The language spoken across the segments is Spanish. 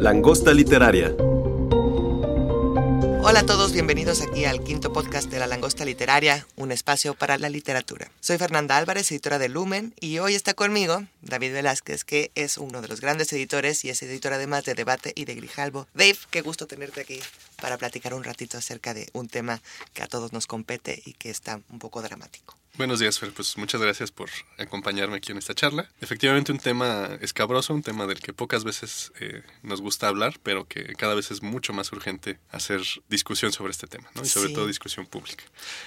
Langosta Literaria. Hola a todos, bienvenidos aquí al quinto podcast de La Langosta Literaria, un espacio para la literatura. Soy Fernanda Álvarez, editora de Lumen, y hoy está conmigo David Velázquez, que es uno de los grandes editores y es editor además de Debate y de Grijalbo. Dave, qué gusto tenerte aquí para platicar un ratito acerca de un tema que a todos nos compete y que está un poco dramático. Buenos días, Fer. Pues muchas gracias por acompañarme aquí en esta charla. Efectivamente, un tema escabroso, un tema del que pocas veces eh, nos gusta hablar, pero que cada vez es mucho más urgente hacer discusión sobre este tema, ¿no? Y sobre Sí. todo discusión pública.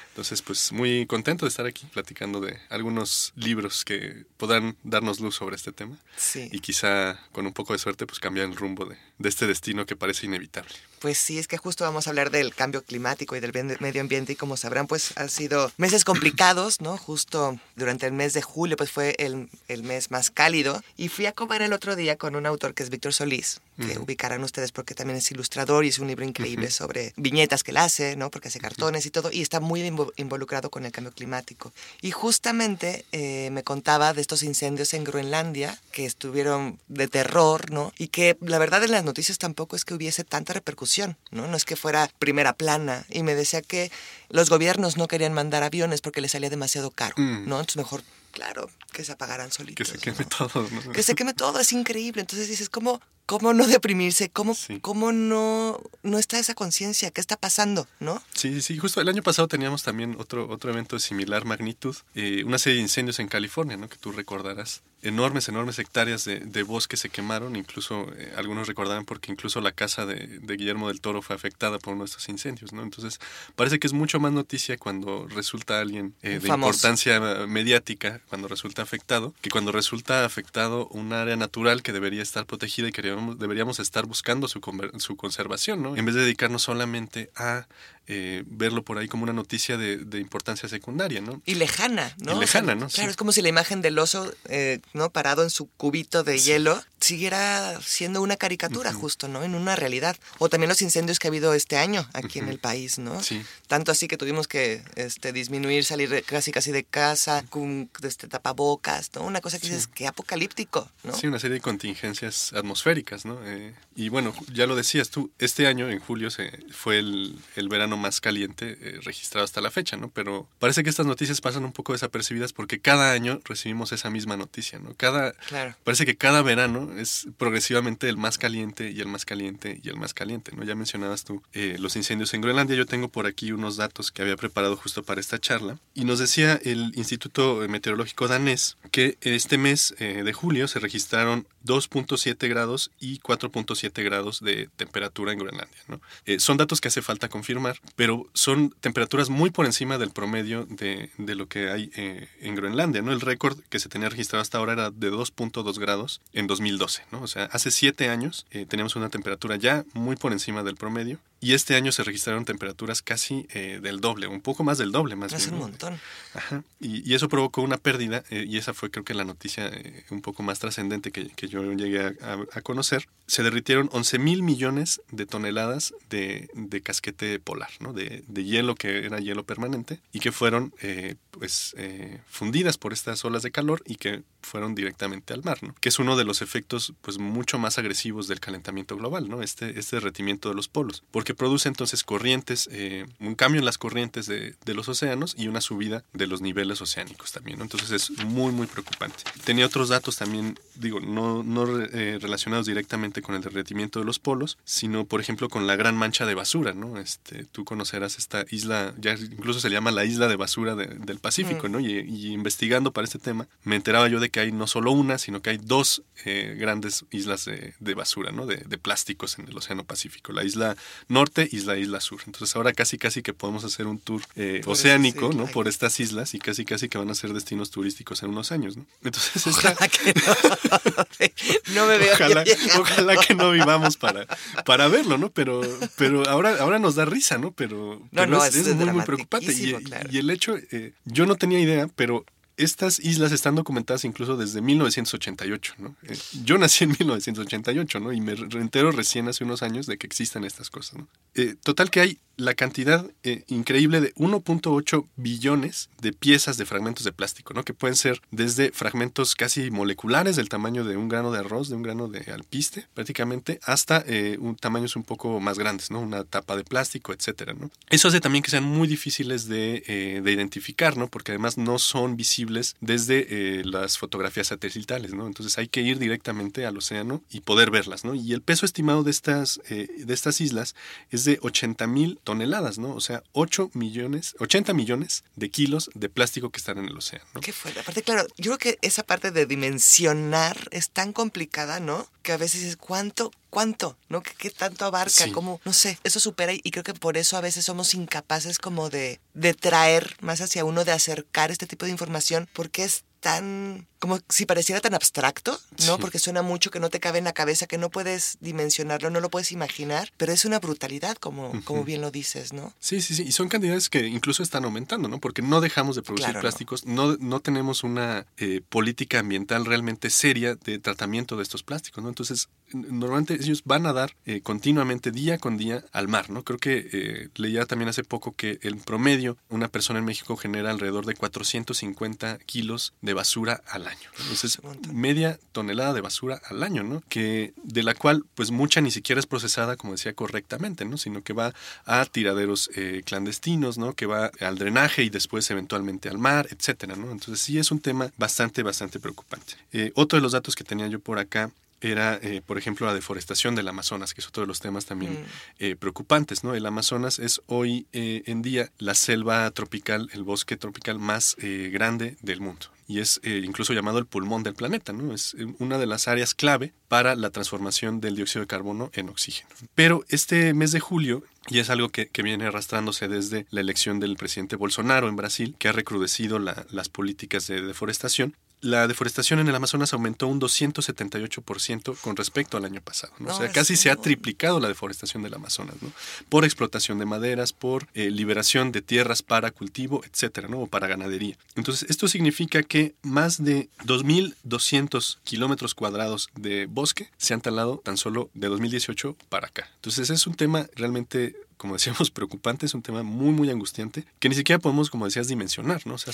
Entonces, pues muy contento de estar aquí platicando de algunos libros que podrán darnos luz sobre este tema Sí. y quizá con un poco de suerte pues cambiar el rumbo de, de este destino que parece inevitable. Pues sí, es que justo vamos a hablar del cambio climático y del medio ambiente y como sabrán, pues han sido meses complicados, ¿no? Justo durante el mes de julio, pues fue el, el mes más cálido y fui a comer el otro día con un autor que es Víctor Solís, que ubicarán ustedes porque también es ilustrador y es un libro increíble sobre viñetas que él hace, ¿no? Porque hace cartones y todo y está muy invo- involucrado con el cambio climático. Y justamente eh, me contaba de estos incendios en Groenlandia que estuvieron de terror, ¿no? Y que la verdad en las noticias tampoco es que hubiese tanta repercusión, ¿no? No es que fuera primera plana. Y me decía que los gobiernos no querían mandar aviones porque les salía demasiado caro, Mm. ¿no? Entonces mejor, claro, que se apagaran Que solitos. se queme ¿no? todo. ¿no? que se queme todo, es increíble. Entonces dices, ¿cómo, cómo no deprimirse? ¿Cómo, Sí. cómo no, no está esa conciencia? ¿Qué está pasando? ¿No? Sí, sí, justo el año pasado teníamos también otro, otro evento de similar magnitud, eh, una serie de incendios en California, ¿no? que tú recordarás. Enormes, enormes hectáreas de, de bosque se quemaron, incluso eh, algunos recordarán porque incluso la casa de, de Guillermo del Toro fue afectada por uno de estos incendios. ¿no? Entonces parece que es mucho más noticia cuando resulta alguien eh, de Famoso. importancia mediática, cuando resulta afectado, que cuando resulta afectado un área natural que debería estar protegida y que deberíamos, estar buscando su, su conservación, ¿no? en vez de dedicarnos solamente a eh, verlo por ahí como una noticia de, de importancia secundaria, ¿no? Y lejana, ¿no? Y lejana, ¿no? Claro, Sí. es como si la imagen del oso, eh, ¿no? Parado en su cubito de hielo, siguiera siendo una caricatura, justo, ¿no? En una realidad. O también los incendios que ha habido este año aquí en el país, ¿no? Sí. Tanto así que tuvimos que este, disminuir, salir casi casi de casa, con este, tapabocas, ¿no? Una cosa que dices, qué apocalíptico, ¿no? Sí, una serie de contingencias atmosféricas, ¿no? Eh, y bueno, ya lo decías tú, este año, en julio, se, fue el, el verano más caliente eh, registrado hasta la fecha, ¿no? Pero parece que estas noticias pasan un poco desapercibidas porque cada año recibimos esa misma noticia, ¿no? Cada, Claro. Parece que cada verano es progresivamente el más caliente y el más caliente y el más caliente, ¿no? Ya mencionabas tú eh, los incendios en Groenlandia. Yo tengo por aquí unos datos que había preparado justo para esta charla. Y nos decía el Instituto Meteorológico danés que este mes eh, de julio se registraron 2.7 grados y 4.7 grados de temperatura en Groenlandia, ¿no? Eh, son datos que hace falta confirmar, pero son temperaturas muy por encima del promedio de, de lo que hay eh, en Groenlandia, ¿no? El récord que se tenía registrado hasta ahora era de 2.2 grados en 2012, ¿no? O sea, hace siete años eh, teníamos una temperatura ya muy por encima del promedio y este año se registraron temperaturas casi eh, del doble, un poco más del doble, más Es bien. un montón. Ajá. Y, y eso provocó una pérdida, eh, y esa fue creo que la noticia eh, un poco más trascendente que, que yo llegué a, a- a conocer. Se derritieron 11 mil millones de toneladas de, de casquete polar, ¿no? de, de hielo que era hielo permanente y que fueron eh, pues, eh, fundidas por estas olas de calor y que fueron directamente al mar, ¿no? que es uno de los efectos pues, mucho más agresivos del calentamiento global, ¿no? este, este derretimiento de los polos, porque produce entonces corrientes, eh, un cambio en las corrientes de, de los océanos y una subida de los niveles oceánicos también. ¿no? Entonces es muy, muy preocupante. Tenía otros datos también, digo, no, no eh, relacionados directamente con el derretimiento de los polos, sino por ejemplo con la gran mancha de basura, ¿no? Este, tú conocerás esta isla, ya incluso se llama la isla de basura del Pacífico, ¿no? Y, investigando para este tema, me enteraba yo de que hay no solo una, sino que hay dos eh, grandes islas de, basura, ¿no? De, plásticos en el Océano Pacífico, la isla norte y la isla sur. Entonces ahora casi casi que podemos hacer un tour eh, oceánico, ¿no? Por estas islas y casi casi que van a ser destinos turísticos en unos años, ¿no? Entonces ojalá que no. no me veo ojalá, ojalá que no vivamos para, para verlo, ¿no? Pero, pero ahora, ahora nos da risa, ¿no? Pero, no, es, muy, muy preocupante. Y, y, el hecho, eh, yo no tenía idea, pero estas islas están documentadas incluso desde 1988, ¿no? Eh, yo nací en 1988, ¿no? Y me entero recién hace unos años de que existen estas cosas. Eh, total que hay la cantidad eh, increíble de 1.8 billones de piezas de fragmentos de plástico, ¿no? Que pueden ser desde fragmentos casi moleculares del tamaño de un grano de arroz, de un grano de alpiste, prácticamente, hasta un tamaños un poco más grandes, ¿no? Una tapa de plástico, etcétera. Eso hace también que sean muy difíciles de, de identificar, ¿no? Porque además no son visibles desde eh, las fotografías satelitales, ¿no? Entonces hay que ir directamente al océano y poder verlas, ¿no? Y el peso estimado de estas, eh, de estas islas es de 80 mil toneladas, ¿no? O sea, 8 millones, 80 millones de kilos de plástico que están en el océano, ¿no? Qué fuerte. Aparte, claro, yo creo que esa parte de dimensionar es tan complicada, ¿no? Que a veces es cuánto, cuánto, ¿no? ¿Qué, tanto abarca? como No sé, eso supera y creo que por eso a veces somos incapaces como de, de traer más hacia uno, de acercar este tipo de información, porque es tan como si pareciera tan abstracto, ¿no? Porque suena mucho que no te cabe en la cabeza, que no puedes dimensionarlo, no lo puedes imaginar, pero es una brutalidad, como, como bien lo dices, ¿no? Sí, sí, sí, y son cantidades que incluso están aumentando, ¿no? Porque no dejamos de producir plásticos, no. no. tenemos una eh, política ambiental realmente seria de tratamiento de estos plásticos, ¿no? Entonces, normalmente ellos van a dar eh, continuamente, día con día, al mar, ¿no? Creo que eh, leía también hace poco que en promedio una persona en México genera alrededor de 450 kilos de basura al año. Entonces, media tonelada de basura al año, ¿no? Que de la cual, pues mucha ni siquiera es procesada, como decía, correctamente, ¿no? Sino que va a tiraderos eh, clandestinos, ¿no? Que va al drenaje y después eventualmente al mar, etcétera, ¿no? Entonces sí es un tema bastante, bastante preocupante. Eh, otro de los datos que tenía yo por acá era, eh, por ejemplo, la deforestación del Amazonas, que es otro de los temas también mm. eh, preocupantes, ¿no? El Amazonas es hoy eh, en día la selva tropical, el bosque tropical más grande del mundo y es incluso llamado el pulmón del planeta, ¿no? Es una de las áreas clave para la transformación del dióxido de carbono en oxígeno. Pero este mes de julio, y es algo que, viene arrastrándose desde la elección del presidente Bolsonaro en Brasil, que ha recrudecido las políticas de deforestación, la deforestación en el Amazonas aumentó un 278% con respecto al año pasado. o sea, casi se ha triplicado la deforestación del Amazonas, ¿no? Por explotación de maderas, por eh, liberación de tierras para cultivo, etcétera, ¿no? O para ganadería. Entonces, esto significa que más de 2.200 kilómetros cuadrados de bosque se han talado tan solo de 2018 para acá. Entonces, es un tema realmente como decíamos, preocupante, es un tema muy, muy angustiante, que ni siquiera podemos, como decías, dimensionar, ¿no? O sea,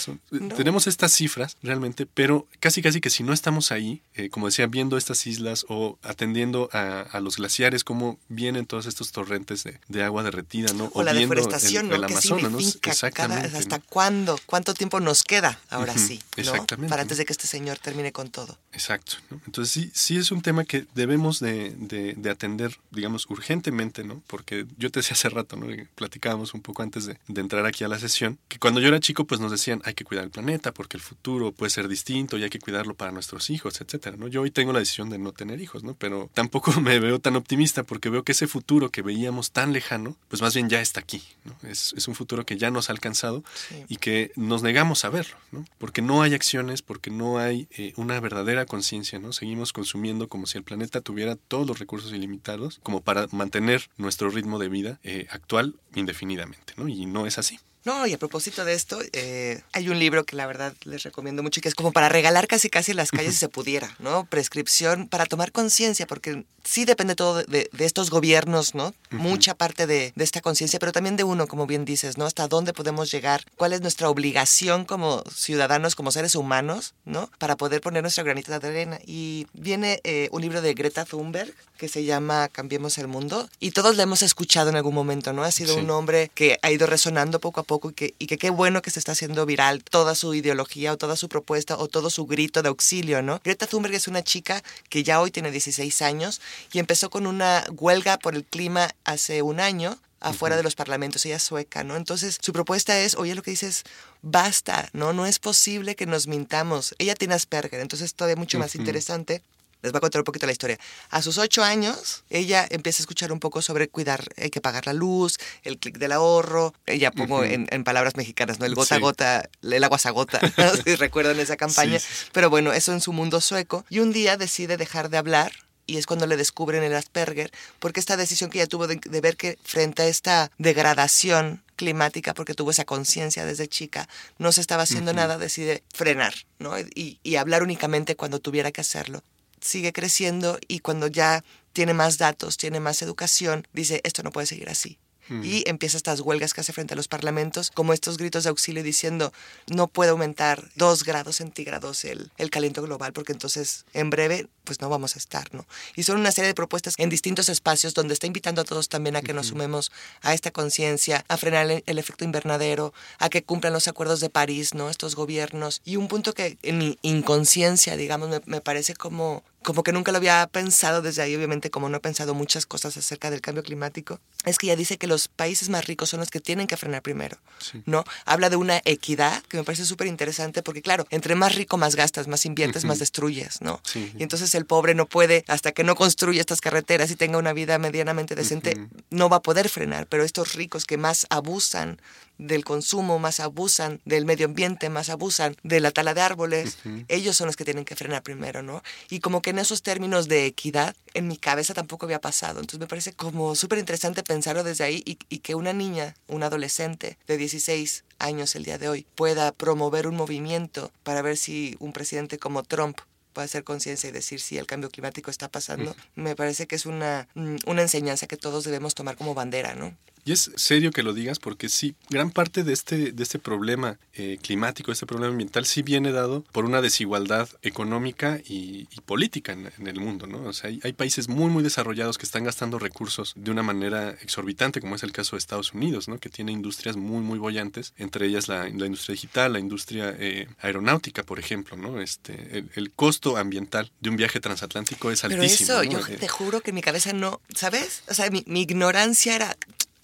tenemos estas cifras realmente, pero casi, casi que si no estamos ahí, eh, como decía, viendo estas islas o atendiendo a, los glaciares, cómo vienen todos estos torrentes de, agua derretida, ¿no? O, la deforestación, ¿no? Amazonas, ¿no? Exactamente. ¿Hasta cuándo? ¿Cuánto tiempo nos queda ahora sí? Exactamente. Para antes de que este señor termine con todo. Exacto. Entonces sí, sí es un tema que debemos de, de, atender, digamos, urgentemente, ¿no? Porque yo te decía hace ¿no? platicábamos un poco antes de, entrar aquí a la sesión, que cuando yo era chico pues nos decían hay que cuidar el planeta porque el futuro puede ser distinto y hay que cuidarlo para nuestros hijos, etcétera, ¿no? Yo hoy tengo la decisión de no tener hijos, ¿no? Pero tampoco me veo tan optimista porque veo que ese futuro que veíamos tan lejano, pues más bien ya está aquí, ¿no? Es, un futuro que ya nos ha alcanzado y que nos negamos a verlo, ¿no? Porque no hay acciones, porque no hay eh, una verdadera conciencia, ¿no? Seguimos consumiendo como si el planeta tuviera todos los recursos ilimitados como para mantener nuestro ritmo de vida eh, actual indefinidamente, ¿no? Y no es así. No, y a propósito de esto, eh, hay un libro que la verdad les recomiendo mucho y que es como para regalar casi casi las calles si se pudiera, ¿no? Prescripción para tomar conciencia, porque sí depende todo de, estos gobiernos, ¿no? Mucha parte de, esta conciencia, pero también de uno, como bien dices, ¿no? Hasta dónde podemos llegar, cuál es nuestra obligación como ciudadanos, como seres humanos, ¿no? Para poder poner nuestra granita de arena. Y viene eh, un libro de Greta Thunberg que se llama Cambiemos el Mundo y todos le hemos escuchado en algún momento, ¿no? Ha sido un hombre que ha ido resonando poco a poco y que, y que qué bueno que se está haciendo viral toda su ideología o toda su propuesta o todo su grito de auxilio, ¿no? Greta Thunberg es una chica que ya hoy tiene 16 años y empezó con una huelga por el clima hace un año afuera de los parlamentos, ella es sueca, ¿no? Entonces su propuesta es, oye, lo que dices, basta, ¿no? No es posible que nos mintamos. Ella tiene Asperger, entonces todavía mucho más interesante. Les voy a contar un poquito la historia. A sus ocho años, ella empieza a escuchar un poco sobre cuidar, hay que pagar la luz, el clic del ahorro. Ella pongo en, palabras mexicanas, ¿no? El gota a gota, el agua a gota, ¿no? si recuerdan esa campaña. Pero bueno, eso en su mundo sueco. Y un día decide dejar de hablar y es cuando le descubren el Asperger, porque esta decisión que ella tuvo de, ver que frente a esta degradación climática, porque tuvo esa conciencia desde chica, no se estaba haciendo nada, decide frenar, ¿no? Y, y hablar únicamente cuando tuviera que hacerlo. Sigue creciendo y cuando ya tiene más datos, tiene más educación, dice, esto no puede seguir así y empieza estas huelgas que hace frente a los parlamentos, como estos gritos de auxilio diciendo no puede aumentar dos grados centígrados el, el calentamiento global porque entonces en breve pues no vamos a estar, ¿no? Y son una serie de propuestas en distintos espacios donde está invitando a todos también a que nos sumemos a esta conciencia, a frenar el, efecto invernadero, a que cumplan los acuerdos de París, ¿no? Estos gobiernos. Y un punto que en mi inconsciencia, digamos, me, me parece como como que nunca lo había pensado desde ahí, obviamente como no he pensado muchas cosas acerca del cambio climático, es que ella dice que los países más ricos son los que tienen que frenar primero, ¿no? Habla de una equidad que me parece súper interesante porque claro, entre más rico más gastas, más inviertes, más destruyes, ¿no? Y entonces el pobre no puede, hasta que no construya estas carreteras y tenga una vida medianamente decente, no va a poder frenar, pero estos ricos que más abusan del consumo, más abusan del medio ambiente, más abusan de la tala de árboles, ellos son los que tienen que frenar primero, ¿no? Y como que en esos términos de equidad, en mi cabeza tampoco había pasado. Entonces me parece como súper interesante pensarlo desde ahí y, y, que una niña, un adolescente de 16 años el día de hoy, pueda promover un movimiento para ver si un presidente como Trump puede hacer conciencia y decir si el cambio climático está pasando, me parece que es una, mm, una enseñanza que todos debemos tomar como bandera, ¿no? Y es serio que lo digas porque sí, gran parte de este, de este problema eh, climático, este problema ambiental, sí viene dado por una desigualdad económica y, política en, el mundo, ¿no? O sea, hay, hay, países muy, muy desarrollados que están gastando recursos de una manera exorbitante, como es el caso de Estados Unidos, ¿no? Que tiene industrias muy, muy bollantes, entre ellas la, la industria digital, la industria eh, aeronáutica, por ejemplo, ¿no? Este, el, costo ambiental de un viaje transatlántico es altísimo. Pero eso, yo te juro que en mi cabeza no, ¿sabes? O sea, mi, mi ignorancia era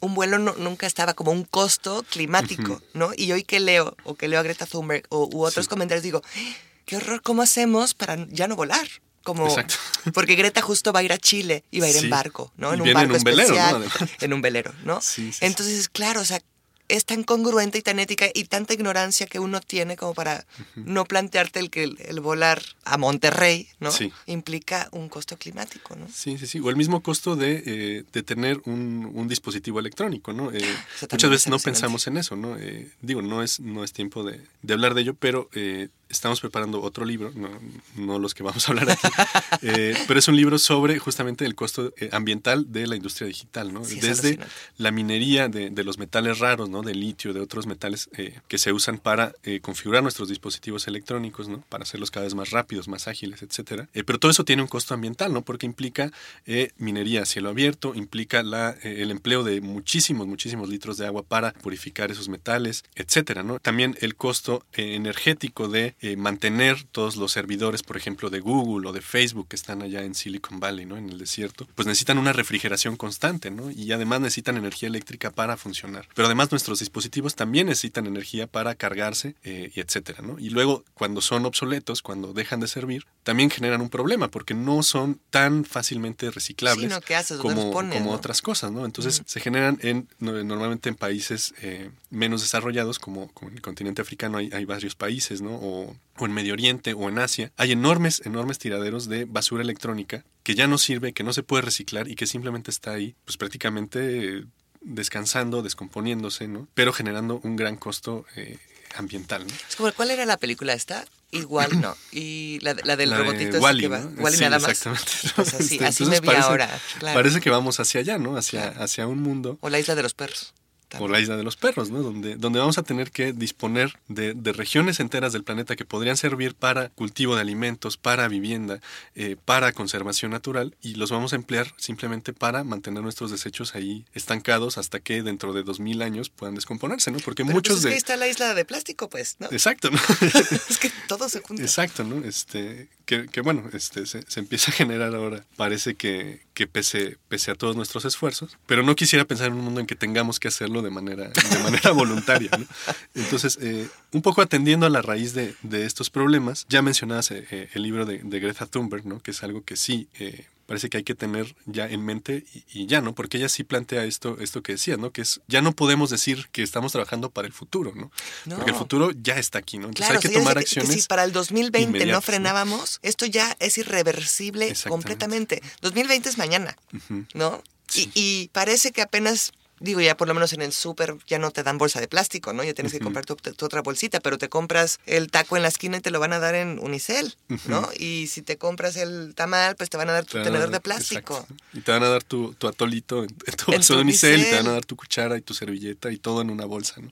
un vuelo nunca estaba como un costo climático, ¿no? Y hoy que leo, o que leo a Greta Thunberg, o, u otros comentarios, digo, qué horror, ¿cómo hacemos para ya no volar? Como, porque Greta justo va a ir a Chile y va a ir en barco, ¿no? En un barco especial, en un velero, ¿no? Entonces, claro, o sea, es tan congruente y tan ética y tanta ignorancia que uno tiene como para no plantearte el que el, volar a Monterrey, ¿no? Implica un costo climático, ¿no? Sí, sí, sí. O el mismo costo de, eh, de tener un, un, dispositivo electrónico, ¿no? Eh, muchas veces no pensamos en eso, ¿no? Eh, digo, no es, no es tiempo de, de hablar de ello, pero estamos preparando otro libro, no, no, los que vamos a hablar aquí, eh, pero es un libro sobre justamente el costo eh, ambiental de la industria digital, ¿no? Desde la minería de, de, los metales raros, ¿no? De litio, de otros metales eh, que se usan para configurar nuestros dispositivos electrónicos, ¿no? Para hacerlos cada vez más rápidos, más ágiles, etcétera. pero todo eso tiene un costo ambiental, ¿no? Porque implica minería a cielo abierto, implica la, el empleo de muchísimos, muchísimos litros de agua para purificar esos metales, etcétera, ¿no? También el costo energético de eh, mantener todos los servidores, por ejemplo, de Google o de Facebook que están allá en Silicon Valley, ¿no? En el desierto, pues necesitan una refrigeración constante, ¿no? Y además necesitan energía eléctrica para funcionar. Pero además nuestros dispositivos también necesitan energía para cargarse eh, y etcétera, ¿no? Y luego, cuando son obsoletos, cuando dejan de servir, también generan un problema porque no son tan fácilmente reciclables como, como otras cosas, ¿no? Entonces se generan en, normalmente en países eh, menos desarrollados como, como, en el continente africano hay, hay varios países, ¿no? O, o, en Medio Oriente o en Asia, hay enormes, enormes tiraderos de basura electrónica que ya no sirve, que no se puede reciclar y que simplemente está ahí, pues prácticamente descansando, descomponiéndose, ¿no? Pero generando un gran costo eh, ambiental, ¿no? Es como, ¿cuál era la película esta? Igual no. Y la, la del robotito Wally, que va. Wally nada más. Exactamente. Pues así, así me vi ahora. Parece que vamos hacia allá, ¿no? Hacia, hacia un mundo. O la isla de los perros también. O la isla de los perros, ¿no? Donde, donde vamos a tener que disponer de, de regiones enteras del planeta que podrían servir para cultivo de alimentos, para vivienda, eh, para conservación natural, y los vamos a emplear simplemente para mantener nuestros desechos ahí estancados hasta que dentro de dos mil años puedan descomponerse, ¿no? Porque Pero muchos pues es que de... ahí está la isla de plástico, pues, ¿no? Exacto, ¿no? es que todo se junta. Exacto, ¿no? Este, que, que bueno, este, se, se empieza a generar ahora. Parece que, que pese, pese a todos nuestros esfuerzos, pero no quisiera pensar en un mundo en que tengamos que hacerlo de manera, de manera voluntaria, ¿no? Entonces, eh, un poco atendiendo a la raíz de, de estos problemas, ya mencionabas eh, eh, el libro de, de Greta Thunberg, ¿no? Que es algo que sí... eh, parece que hay que tener ya en mente y, y, ya, ¿no? Porque ella sí plantea esto, esto que decía, ¿no? Que es, ya no podemos decir que estamos trabajando para el futuro, ¿no? No. Porque el futuro ya está aquí, ¿no? Entonces Claro, hay que tomar dice que- acciones. Que si para el 2020 no frenábamos, esto ya es irreversible completamente. 2020 es mañana. ¿no? Sí. Y, y parece que apenas, digo, ya por lo menos en el súper ya no te dan bolsa de plástico, ¿no? Ya tienes que comprar tu, tu otra bolsita, pero te compras el taco en la esquina y te lo van a dar en unicel, ¿no? Y si te compras el tamal, pues te van a dar tu tenedor de plástico. exacto. Y te van a dar tu, tu atolito en, en tu tu de unicel, y te van a dar tu cuchara y tu servilleta y todo en una bolsa, ¿no?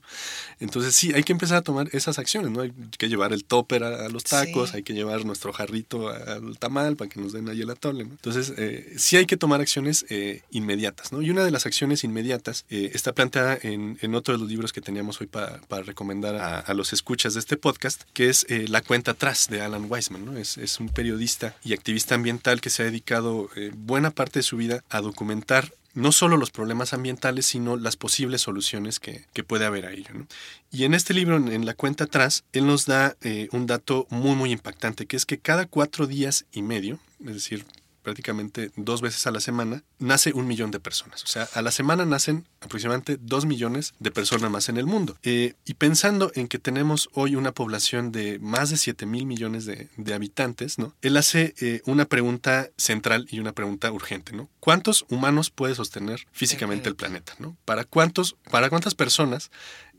Entonces sí, hay que empezar a tomar esas acciones, ¿no? Hay que llevar el topper a, a los tacos, Sí. hay que llevar nuestro jarrito al tamal para que nos den ahí el atole, ¿no? Entonces eh, sí hay que tomar acciones eh, inmediatas, ¿no? Y una de las acciones inmediatas eh, está planteada en, en otro de los libros que teníamos hoy para, para recomendar a, los escuchas de este podcast, que es eh, La cuenta atrás de Alan Weisman, ¿no? Es, es un periodista y activista ambiental que se ha dedicado eh, buena parte de su vida a documentar no solo los problemas ambientales, sino las posibles soluciones que, que puede haber a ello. ¿no? Y en este libro, en, la cuenta atrás, él nos da un dato muy, muy impactante, que es que cada cuatro días y medio, es decir, prácticamente dos veces a la semana, nace un millón de personas. O sea, a la semana nacen aproximadamente dos millones de personas más en el mundo. Eh, y pensando en que tenemos hoy una población de más de 7 mil millones de, de habitantes, ¿no? Él hace eh, una pregunta central y una pregunta urgente, ¿no? ¿Cuántos humanos puede sostener físicamente el planeta, ¿no? ¿Para, cuántos, para cuántas personas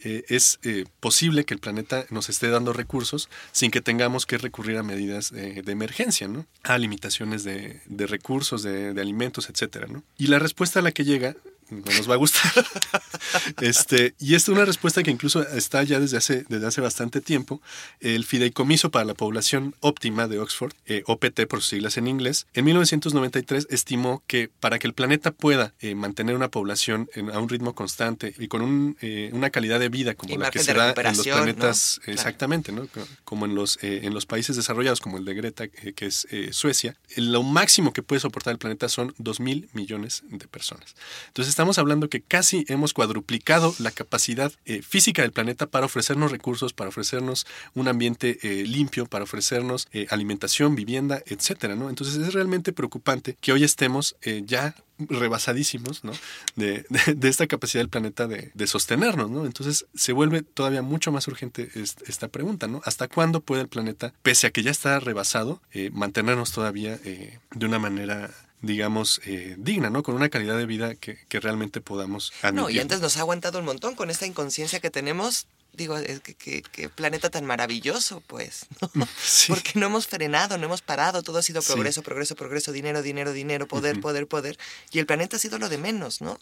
eh, es eh, posible que el planeta nos esté dando recursos sin que tengamos que recurrir a medidas eh, de emergencia, ¿no? A limitaciones de, de recursos, de, de alimentos, etcétera, ¿no? Y la respuesta a la que llega no nos va a gustar. este, y esta es una respuesta que incluso está ya desde hace, desde hace bastante tiempo. El Fideicomiso para la Población Óptima de Oxford, eh, OPT por sus siglas en inglés, en 1993 estimó que para que el planeta pueda eh, mantener una población en- a un ritmo constante y con un, eh, una calidad de vida como Y la que se da en los planetas, ¿no? Claro. exactamente, ¿no? Co- como en los, eh, en los países desarrollados, como el de Greta, que es Suecia, lo máximo que puede soportar el planeta son 2 mil millones de personas. Entonces estamos hablando que casi hemos cuadruplicado la capacidad eh, física del planeta para ofrecernos recursos, para ofrecernos un ambiente eh, limpio, para ofrecernos eh, alimentación, vivienda, etcétera, ¿no? Entonces es realmente preocupante que hoy estemos eh, ya rebasadísimos, ¿no? De, de- de esta capacidad del planeta de, de sostenernos, ¿no? Entonces se vuelve todavía mucho más urgente est- esta pregunta, ¿no? ¿Hasta cuándo puede el planeta, pese a que ya está rebasado, eh, mantenernos todavía eh, de una manera digamos, eh, digna, ¿no? Con una calidad de vida que, que realmente podamos admitir. No, y antes nos ha aguantado un montón con esta inconsciencia que tenemos. Digo, es que, que- que planeta tan maravilloso, pues. ¿no? Sí. Porque no hemos frenado, no hemos parado, todo ha sido Sí. progreso, progreso, progreso, dinero, dinero, dinero, poder, poder, poder. Y el planeta ha sido lo de menos, ¿no?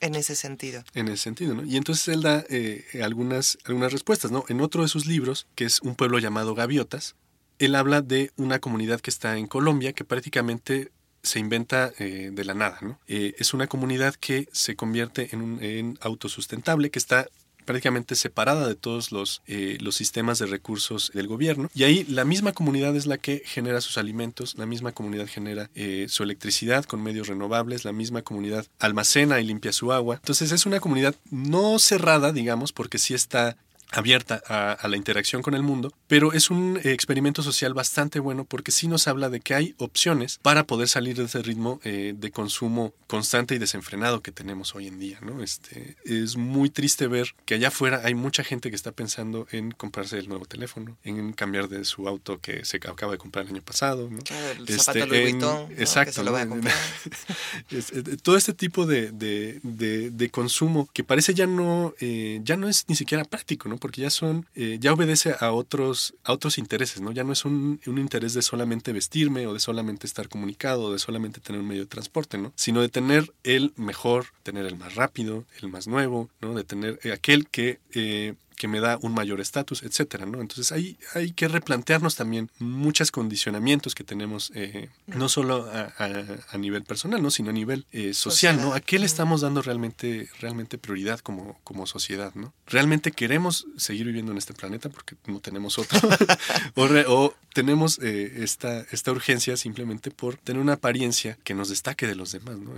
En ese sentido. En ese sentido, ¿no? Y entonces él da eh, algunas, algunas respuestas, ¿no? En otro de sus libros, que es un pueblo llamado Gaviotas, él habla de una comunidad que está en Colombia que prácticamente se inventa eh, de la nada. Eh, es una comunidad que se convierte en, un, en autosustentable, que está prácticamente separada de todos los, eh, los sistemas de recursos del gobierno. Y ahí la misma comunidad es la que genera sus alimentos, la misma comunidad genera su electricidad con medios renovables, la misma comunidad almacena y limpia su agua. Entonces es una comunidad no cerrada, digamos, porque sí está abierta a, a la interacción con el mundo, pero es un eh, experimento social bastante bueno porque sí nos habla de que hay opciones para poder salir de ese ritmo eh, de consumo constante y desenfrenado que tenemos hoy en día, ¿no? Este, es muy triste ver que allá afuera hay mucha gente que está pensando en comprarse el nuevo teléfono, en cambiar de su auto que se acaba de comprar el año pasado, ¿no? Claro, el Este, zapato Louis Vuitton, exacto, eh, todo este tipo de, de- de- de consumo que parece ya no, eh, ya no es ni siquiera práctico, ¿no? Porque ya son, eh, ya obedece a otros, a otros intereses, ¿no? Ya no es un, un, interés de solamente vestirme o de solamente estar comunicado o de solamente tener un medio de transporte, ¿no? Sino de tener el mejor, tener el más rápido, el más nuevo, ¿no? De tener aquel que eh, que me da un mayor estatus, etcétera, ¿no? Entonces hay, hay que replantearnos también muchos condicionamientos que tenemos, eh, no solo a, nivel personal, ¿no? Sino a nivel eh, social, ¿no? ¿A qué le estamos dando realmente, realmente prioridad como, como sociedad, ¿no? ¿Realmente queremos seguir viviendo en este planeta porque no tenemos otro? o, tenemos eh, esta, esta urgencia simplemente por tener una apariencia que nos destaque de los demás, ¿no?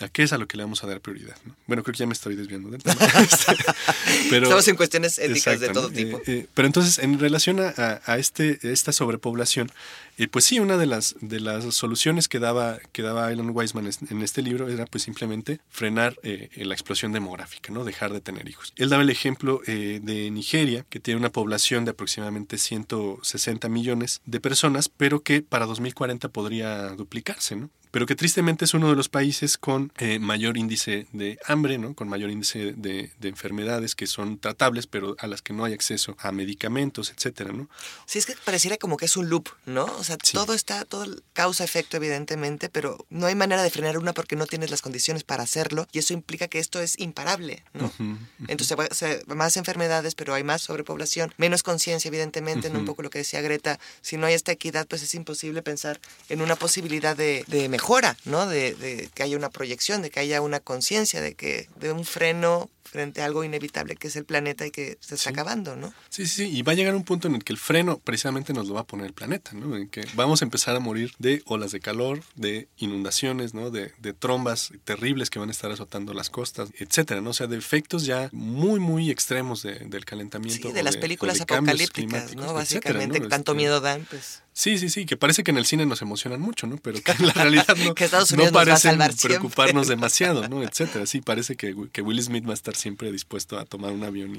¿A qué es a lo que le vamos a dar prioridad? Bueno, creo que ya me estoy desviando del tema. Este, pero, Estamos en cuestiones éticas de todo tipo. Eh, eh, pero entonces, en relación a, a este, esta sobrepoblación, y pues sí, una de las, de las soluciones que daba, que daba Alan Weisman en este libro era pues simplemente frenar eh, la explosión demográfica, ¿no? Dejar de tener hijos. Él daba el ejemplo eh, de Nigeria, que tiene una población de aproximadamente 160 millones de personas, pero que para 2040 podría duplicarse, ¿no? pero que tristemente es uno de los países con eh, mayor índice de hambre, ¿no? con mayor índice de, de, enfermedades que son tratables, pero a las que no hay acceso a medicamentos, etcétera, ¿no? Sí, es que pareciera como que es un loop, ¿no? Todo está, todo causa efecto, evidentemente, pero no hay manera de frenar una porque no tienes las condiciones para hacerlo y eso implica que esto es imparable, ¿no? Entonces, más enfermedades, pero hay más sobrepoblación, menos conciencia, evidentemente, ¿no? Un poco lo que decía Greta, si no hay esta equidad, pues es imposible pensar en una posibilidad de, mejora, ¿no? De, de, que haya una proyección, de que haya una conciencia, de que de un freno frente a algo inevitable que es el planeta y que se está acabando, ¿no? Sí, sí, y va a llegar un punto en el que el freno precisamente nos lo va a poner el planeta, ¿no? En que vamos a empezar a morir de olas de calor, de inundaciones, ¿no? De, de trombas terribles que van a estar azotando las costas, etcétera, ¿no? O sea, de efectos ya muy, muy extremos del calentamiento. Sí, de las películas apocalípticas, ¿no? Básicamente, tanto este, miedo dan, pues... Sí, sí, sí, que parece que en el cine nos emocionan mucho, ¿no? Pero que en la realidad no, no parecen preocuparnos demasiado, ¿no? Etcétera. Sí, parece que, que Will Smith va a estar siempre dispuesto a tomar un avión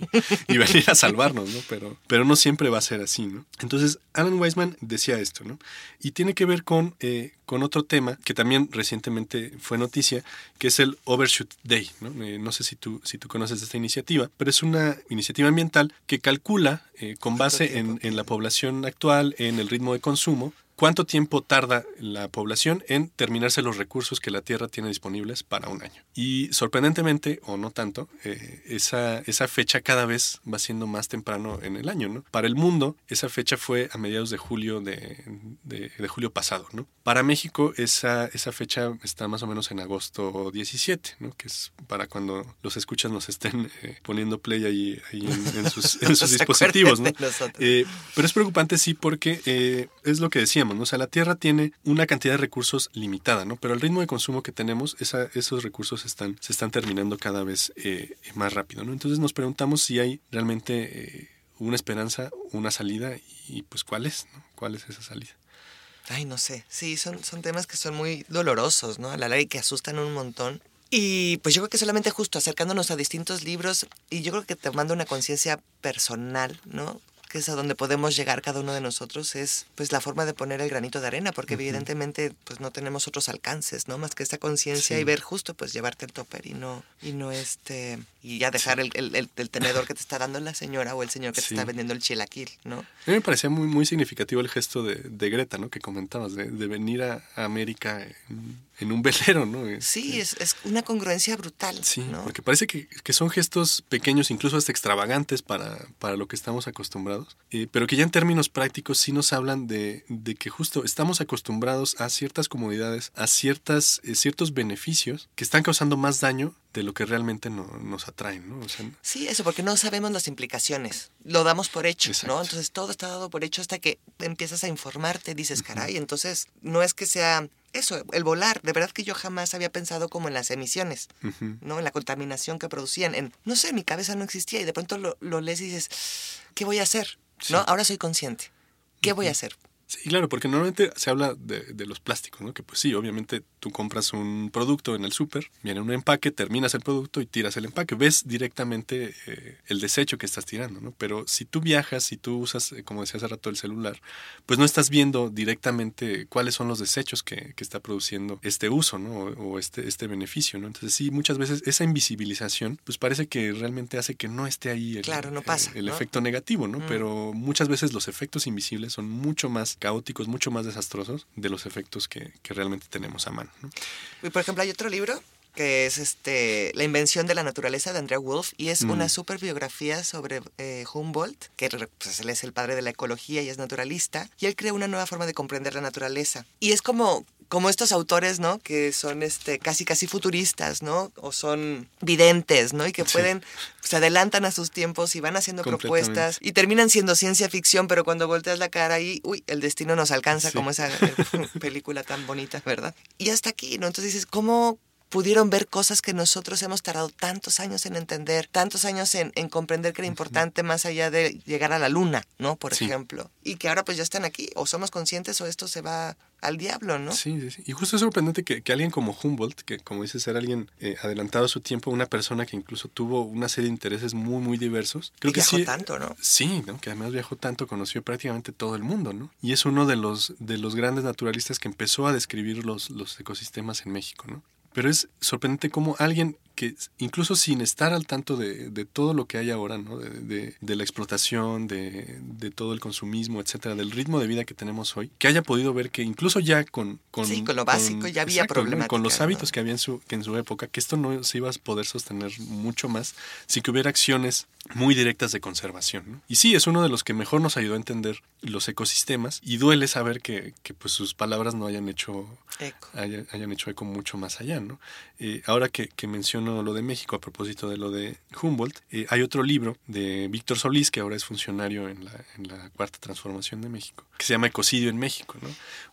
y, venir a salvarnos, ¿no? Pero, pero no siempre va a ser así, ¿no? Entonces, Alan Weisman decía esto, ¿no? Y tiene que ver con, eh, con otro tema que también recientemente fue noticia, que es el Overshoot Day, ¿no? Eh, no sé si tú, si tú conoces esta iniciativa, pero es una iniciativa ambiental que calcula, eh, con base en, en la población actual, en el ritmo de consumo, ¿Cuánto tiempo tarda la población en terminarse los recursos que la Tierra tiene disponibles para un año? Y sorprendentemente, o no tanto, eh, esa, esa fecha cada vez va siendo más temprano en el año. ¿no? Para el mundo, esa fecha fue a mediados de julio de, de, julio pasado. ¿no? Para México, esa, esa fecha está más o menos en agosto 17, ¿no? que es para cuando los escuchas nos estén eh, poniendo play ahí, en, sus, dispositivos. ¿no? Eh, pero es preocupante, sí, porque es lo que decíamos o sea, la Tierra tiene una cantidad de recursos limitada, ¿no? Pero el ritmo de consumo que tenemos, esos recursos están, se están terminando cada vez eh, más rápido, ¿no? Entonces nos preguntamos si hay realmente eh, una esperanza, una salida y pues cuál es, ¿no? ¿Cuál es esa salida? Ay, no sé. Sí, son, son temas que son muy dolorosos, ¿no? A la larga y que asustan un montón. Y pues yo creo que solamente justo acercándonos a distintos libros y yo creo que te manda una conciencia personal, ¿no? Que es a donde podemos llegar cada uno de nosotros, es pues la forma de poner el granito de arena, porque evidentemente pues no tenemos otros alcances, ¿no? Más que esta conciencia y ver justo pues llevarte el topper y no, y no este, y ya dejar el, el, el, tenedor que te está dando la señora o el señor que te está vendiendo el chilaquil, ¿no? A mí me parecía muy, muy significativo el gesto de, de Greta, ¿no? Que comentabas, de, de venir a, América en, un velero, ¿no? sí, este es, es, una congruencia brutal. Sí, porque parece que, que, son gestos pequeños, incluso hasta extravagantes para, para lo que estamos acostumbrados eh, pero que ya en términos prácticos sí nos hablan de, que justo estamos acostumbrados a ciertas comodidades, a ciertas, eh, ciertos beneficios que están causando más daño de lo que realmente nos atraen, ¿no? sí, eso, porque no sabemos las implicaciones. Lo damos por hecho, ¿no? Entonces todo está dado por hecho hasta que empiezas a informarte, dices, caray, entonces no es que sea eso, el volar. De verdad que yo jamás había pensado como en las emisiones, ¿no? En la contaminación que producían. En, no sé, mi cabeza no existía y de pronto lo, lo lees y dices, ¿qué voy a hacer? ¿No? Ahora soy consciente. ¿Qué voy a hacer? Sí, claro, porque normalmente se habla de, de, los plásticos, ¿no? Que pues sí, obviamente tú compras un producto en el súper, viene un empaque, terminas el producto y tiras el empaque. Ves directamente eh, el desecho que estás tirando, ¿no? Pero si tú viajas, si tú usas, eh, como decía hace rato, el celular, pues no estás viendo directamente cuáles son los desechos que, que está produciendo este uso, ¿no? O, o, este, este beneficio, ¿no? Entonces sí, muchas veces esa invisibilización, pues parece que realmente hace que no esté ahí el, claro, no pasa, el, el ¿no? efecto negativo, ¿no? Mm. Pero muchas veces los efectos invisibles son mucho más caóticos, mucho más desastrosos de los efectos que, que realmente tenemos a mano. ¿no? Y por ejemplo, hay otro libro que es este La invención de la naturaleza de Andrea Wolf y es Mm. una super biografía sobre eh, Humboldt, que pues, él es el padre de la ecología y es naturalista, y él creó una nueva forma de comprender la naturaleza. Y es como como estos autores, ¿no? Que son este casi casi futuristas, ¿no? O son videntes, ¿no? Y que Sí. pueden se adelantan a sus tiempos y van haciendo propuestas y terminan siendo ciencia ficción, pero cuando volteas la cara ahí, uy, el destino nos alcanza Sí. como esa película tan bonita, ¿verdad? Y hasta aquí, ¿no? Entonces dices, ¿cómo pudieron ver cosas que nosotros hemos tardado tantos años en entender, tantos años en, en comprender que era importante más allá de llegar a la luna, ¿no? Por Sí. ejemplo. Y que ahora pues ya están aquí, o somos conscientes o esto se va al diablo, ¿no? Sí, sí, sí. Y justo es sorprendente que, que alguien como Humboldt, que como dices era alguien eh, adelantado a su tiempo, una persona que incluso tuvo una serie de intereses muy, muy diversos. Creo y que viajó sí. tanto, ¿no? Sí, ¿no? que además viajó tanto, conoció prácticamente todo el mundo, ¿no? Y es uno de los, de los grandes naturalistas que empezó a describir los, los ecosistemas en México, ¿no? Pero es sorprendente cómo alguien que incluso sin estar al tanto de, de todo lo que hay ahora, ¿no? De, de- de la explotación, de, de todo el consumismo, etcétera, del ritmo de vida que tenemos hoy, que haya podido ver que incluso ya con... con Sí, con lo básico ya había ¿no? Con los ¿no? hábitos que había en su, que en su época, que esto no se iba a poder sostener mucho más si que hubiera acciones muy directas de conservación. ¿no? Y sí, es uno de los que mejor nos ayudó a entender los ecosistemas y duele saber que, que, pues sus palabras no hayan hecho, Eco. haya- hayan hecho eco mucho más allá. ¿no? Eh, ahora que, que menciono lo de México a propósito de lo de Humboldt, eh, hay otro libro de Víctor Solís, que ahora es funcionario en la, en la Cuarta Transformación de México, que se llama Ecocidio en México. ¿no?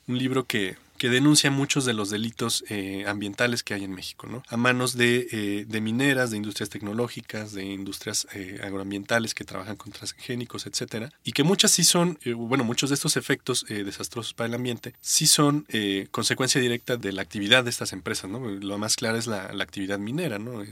Un libro que, que denuncia muchos de los delitos eh, ambientales que hay en México, ¿no? A manos de, eh, mineras, de industrias tecnológicas, de industrias eh, agroambientales que trabajan con transgénicos, etcétera, y que muchas sí son, eh, bueno, muchos de estos efectos desastrosos para el ambiente sí son consecuencia directa de la actividad de estas empresas, ¿no? Lo más claro es la, la actividad minera, ¿no?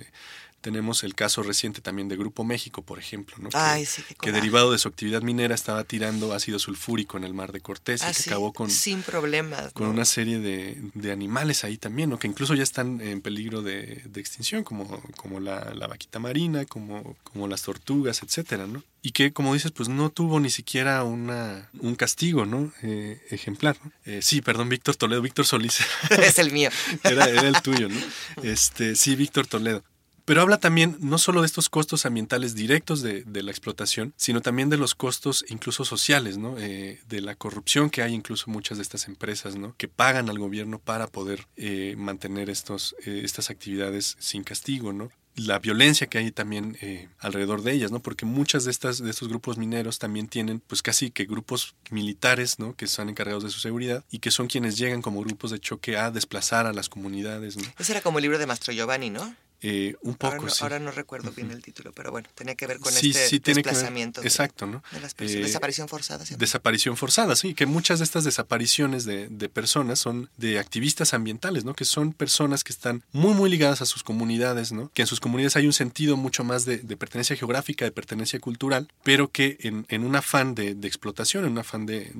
Tenemos el caso reciente también de Grupo México, por ejemplo, ¿no? Que- sí, derivado de su actividad minera estaba tirando ácido sulfúrico en el mar de Cortés y Ah, que sí, acabó con, sin problemas. con ¿no? una serie de, de animales ahí también, ¿no? que incluso ya están en peligro de, de extinción, como, como la, la vaquita marina, como, como las tortugas, etcétera, ¿no? Y que, como dices, pues no tuvo ni siquiera una, un castigo, ¿no? Eh, ejemplar, ¿no? Eh, sí, perdón, Víctor Toledo, Víctor Solís, es el mío. era, era el tuyo, ¿no? Este, sí, Víctor Toledo. Pero habla también no solo de estos costos ambientales directos de, de la explotación, sino también de los costos incluso sociales, ¿no? Eh, de la corrupción que hay incluso muchas de estas empresas, ¿no? Que pagan al gobierno para poder eh, mantener estos, eh, estas actividades sin castigo, ¿no? la violencia que hay también eh, alrededor de ellas, ¿no? Porque muchas de estas de estos grupos mineros también tienen, pues casi que grupos militares, ¿no? Que están encargados de su seguridad y que son quienes llegan como grupos de choque a desplazar a las comunidades, ¿no? Era como el libro de Mastro Giovanni, ¿no? Eh, un poco, ahora, no, sí. ahora no recuerdo bien el título, pero bueno, tenía que ver con Sí, este sí, ver- desplazamiento. de- exacto, ¿no? de las personas. Eh, Desaparición forzada. ¿sí? Desaparición forzada, sí, que muchas de estas desapariciones de, de personas son de activistas ambientales, ¿no? Que son personas que están muy, muy ligadas a sus comunidades, ¿no? Que en sus comunidades hay un sentido mucho más de, de pertenencia geográfica, de pertenencia cultural, pero que en, en un afán de, de explotación, en un afán de,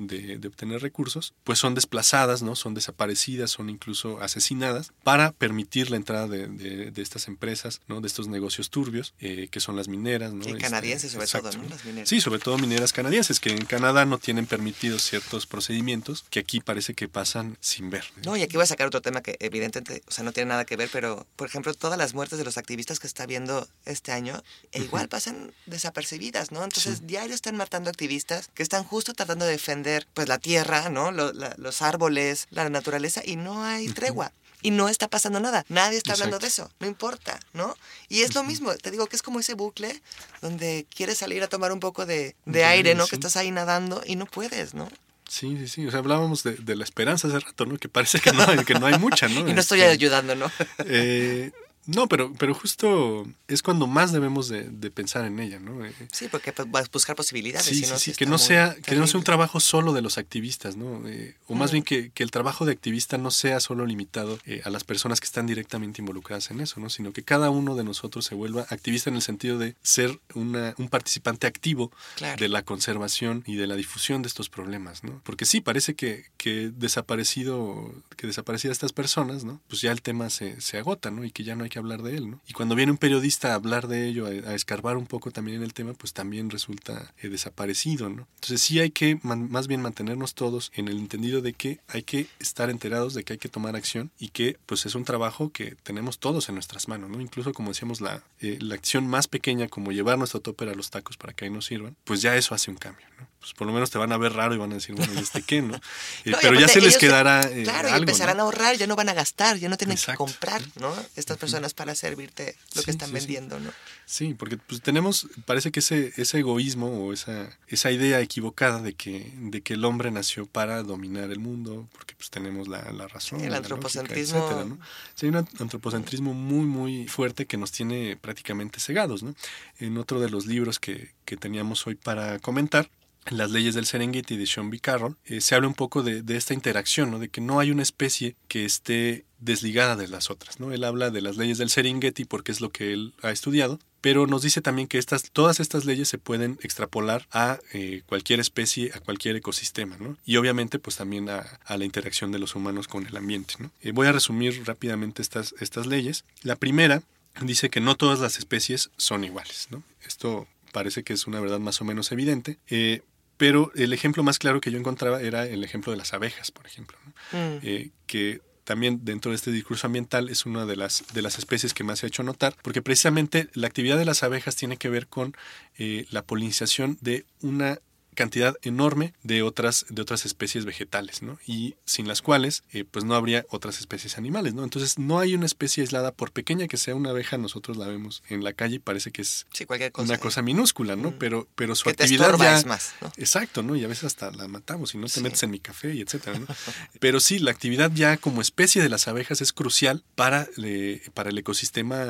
obtener recursos, pues son desplazadas, ¿no? Son desaparecidas, son incluso asesinadas para permitir la entrada de, de- de estas empresas, ¿no? De estos negocios turbios, eh, que son las mineras, ¿no? Y Este, canadienses sobre todo. Las mineras. Sí, sobre todo mineras canadienses, que en Canadá no tienen permitidos ciertos procedimientos que aquí parece que pasan sin ver. No, y aquí voy a sacar otro tema que evidentemente, o sea, no tiene nada que ver, pero, por ejemplo, todas las muertes de los activistas que está viendo este año, e igual pasan desapercibidas, ¿no? Entonces, diario están matando activistas que están justo tratando de defender, pues, la tierra, ¿no? Lo- la- los árboles, la naturaleza, y no hay tregua. Y no está pasando nada. Nadie está hablando de eso. No importa, ¿no? Y es lo mismo. Te digo que es como ese bucle donde quieres salir a tomar un poco de, de aire, ¿no? sí. Que estás ahí nadando y no puedes, ¿no? Sí, sí, sí. O sea, hablábamos de, de la esperanza hace rato, ¿no? Que parece que no, hay- que no hay mucha, ¿no? Y no estoy Este, ayudando, ¿no? eh, No, pero, pero justo es cuando más debemos de, de pensar en ella, ¿no? Eh, Sí, porque pues, vas a buscar posibilidades. Sí, si sí, no, sí, que no sea, que no sea un trabajo solo de los activistas, ¿no? Eh, o más Mm. bien que, que el trabajo de activista no sea solo limitado eh, a las personas que están directamente involucradas en eso, ¿no? Sino que cada uno de nosotros se vuelva activista en el sentido de ser una, un participante activo Claro. de la conservación y de la difusión de estos problemas, ¿no? Porque sí, parece que, que desaparecido, que desaparecidas estas personas, ¿no? Pues ya el tema se, se agota, ¿no? Y que ya no hay hablar de él, ¿no? Y cuando viene un periodista a hablar de ello, a, escarbar un poco también en el tema, pues también resulta eh, desaparecido, ¿no? Entonces sí hay que más bien mantenernos todos en el entendido de que hay que estar enterados de que hay que tomar acción y que pues es un trabajo que tenemos todos en nuestras manos, ¿no? Incluso como decíamos, la, eh, la acción más pequeña como llevar nuestro topper a los tacos para que ahí nos sirvan, pues ya eso hace un cambio, ¿no? Pues por lo menos te van a ver raro y van a decir, bueno, ¿y este qué, no? Eh, No, y pero ya se les quedará eh, Claro, y algo, empezarán ¿no? a ahorrar, ya no van a gastar, ya no tienen Exacto. que comprar, ¿no? Estas personas para servirte lo Sí, que están sí, vendiendo, ¿no? Sí, porque pues tenemos, parece que ese, ese egoísmo o esa, esa idea equivocada de que, de que el hombre nació para dominar el mundo, porque pues tenemos la, la razón. El la lógica, antropocentrismo. etcétera, ¿no? Sí, hay un antropocentrismo muy, muy fuerte que nos tiene prácticamente cegados, ¿no? En otro de los libros que, que teníamos hoy para comentar, las leyes del Serengeti de Sean B. Carroll, eh, se habla un poco de, de esta interacción, ¿no? de que no hay una especie que esté desligada de las otras. ¿no? Él habla de las leyes del Serengeti porque es lo que él ha estudiado, pero nos dice también que estas, todas estas leyes se pueden extrapolar a eh, cualquier especie, a cualquier ecosistema, ¿no? y obviamente pues también a, a la interacción de los humanos con el ambiente. ¿no? Eh, voy a resumir rápidamente estas, estas leyes. La primera dice que no todas las especies son iguales. ¿no? Esto parece que es una verdad más o menos evidente. eh, pero el ejemplo más claro que yo encontraba era el ejemplo de las abejas, por ejemplo, ¿no? Mm. Eh, que también dentro de este discurso ambiental es una de las, de las especies que más se ha hecho notar, porque precisamente la actividad de las abejas tiene que ver con eh, la polinización de una cantidad enorme de otras, de otras especies vegetales, ¿no? Y sin las cuales, eh, pues no habría otras especies animales, ¿no? Entonces no hay una especie aislada, por pequeña que sea una abeja, nosotros la vemos en la calle y parece que es Sí, cualquier cosa. una cosa minúscula, ¿no? Mm. Pero, pero su que te actividad estorba ya... es más, ¿no? Exacto, ¿no? Y a veces hasta la matamos y no te Sí. metes en mi café y etcétera, ¿no? Pero sí, la actividad ya como especie de las abejas es crucial para, eh, para el ecosistema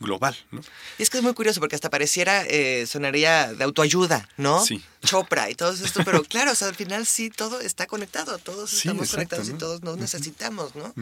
global, ¿no? Y es que es muy curioso porque hasta pareciera, eh, sonaría de autoayuda, ¿no? Sí. Chopra y todo esto, pero claro, o sea, al final sí todo está conectado, todos Sí, estamos exacto, conectados y todos nos necesitamos, ¿no?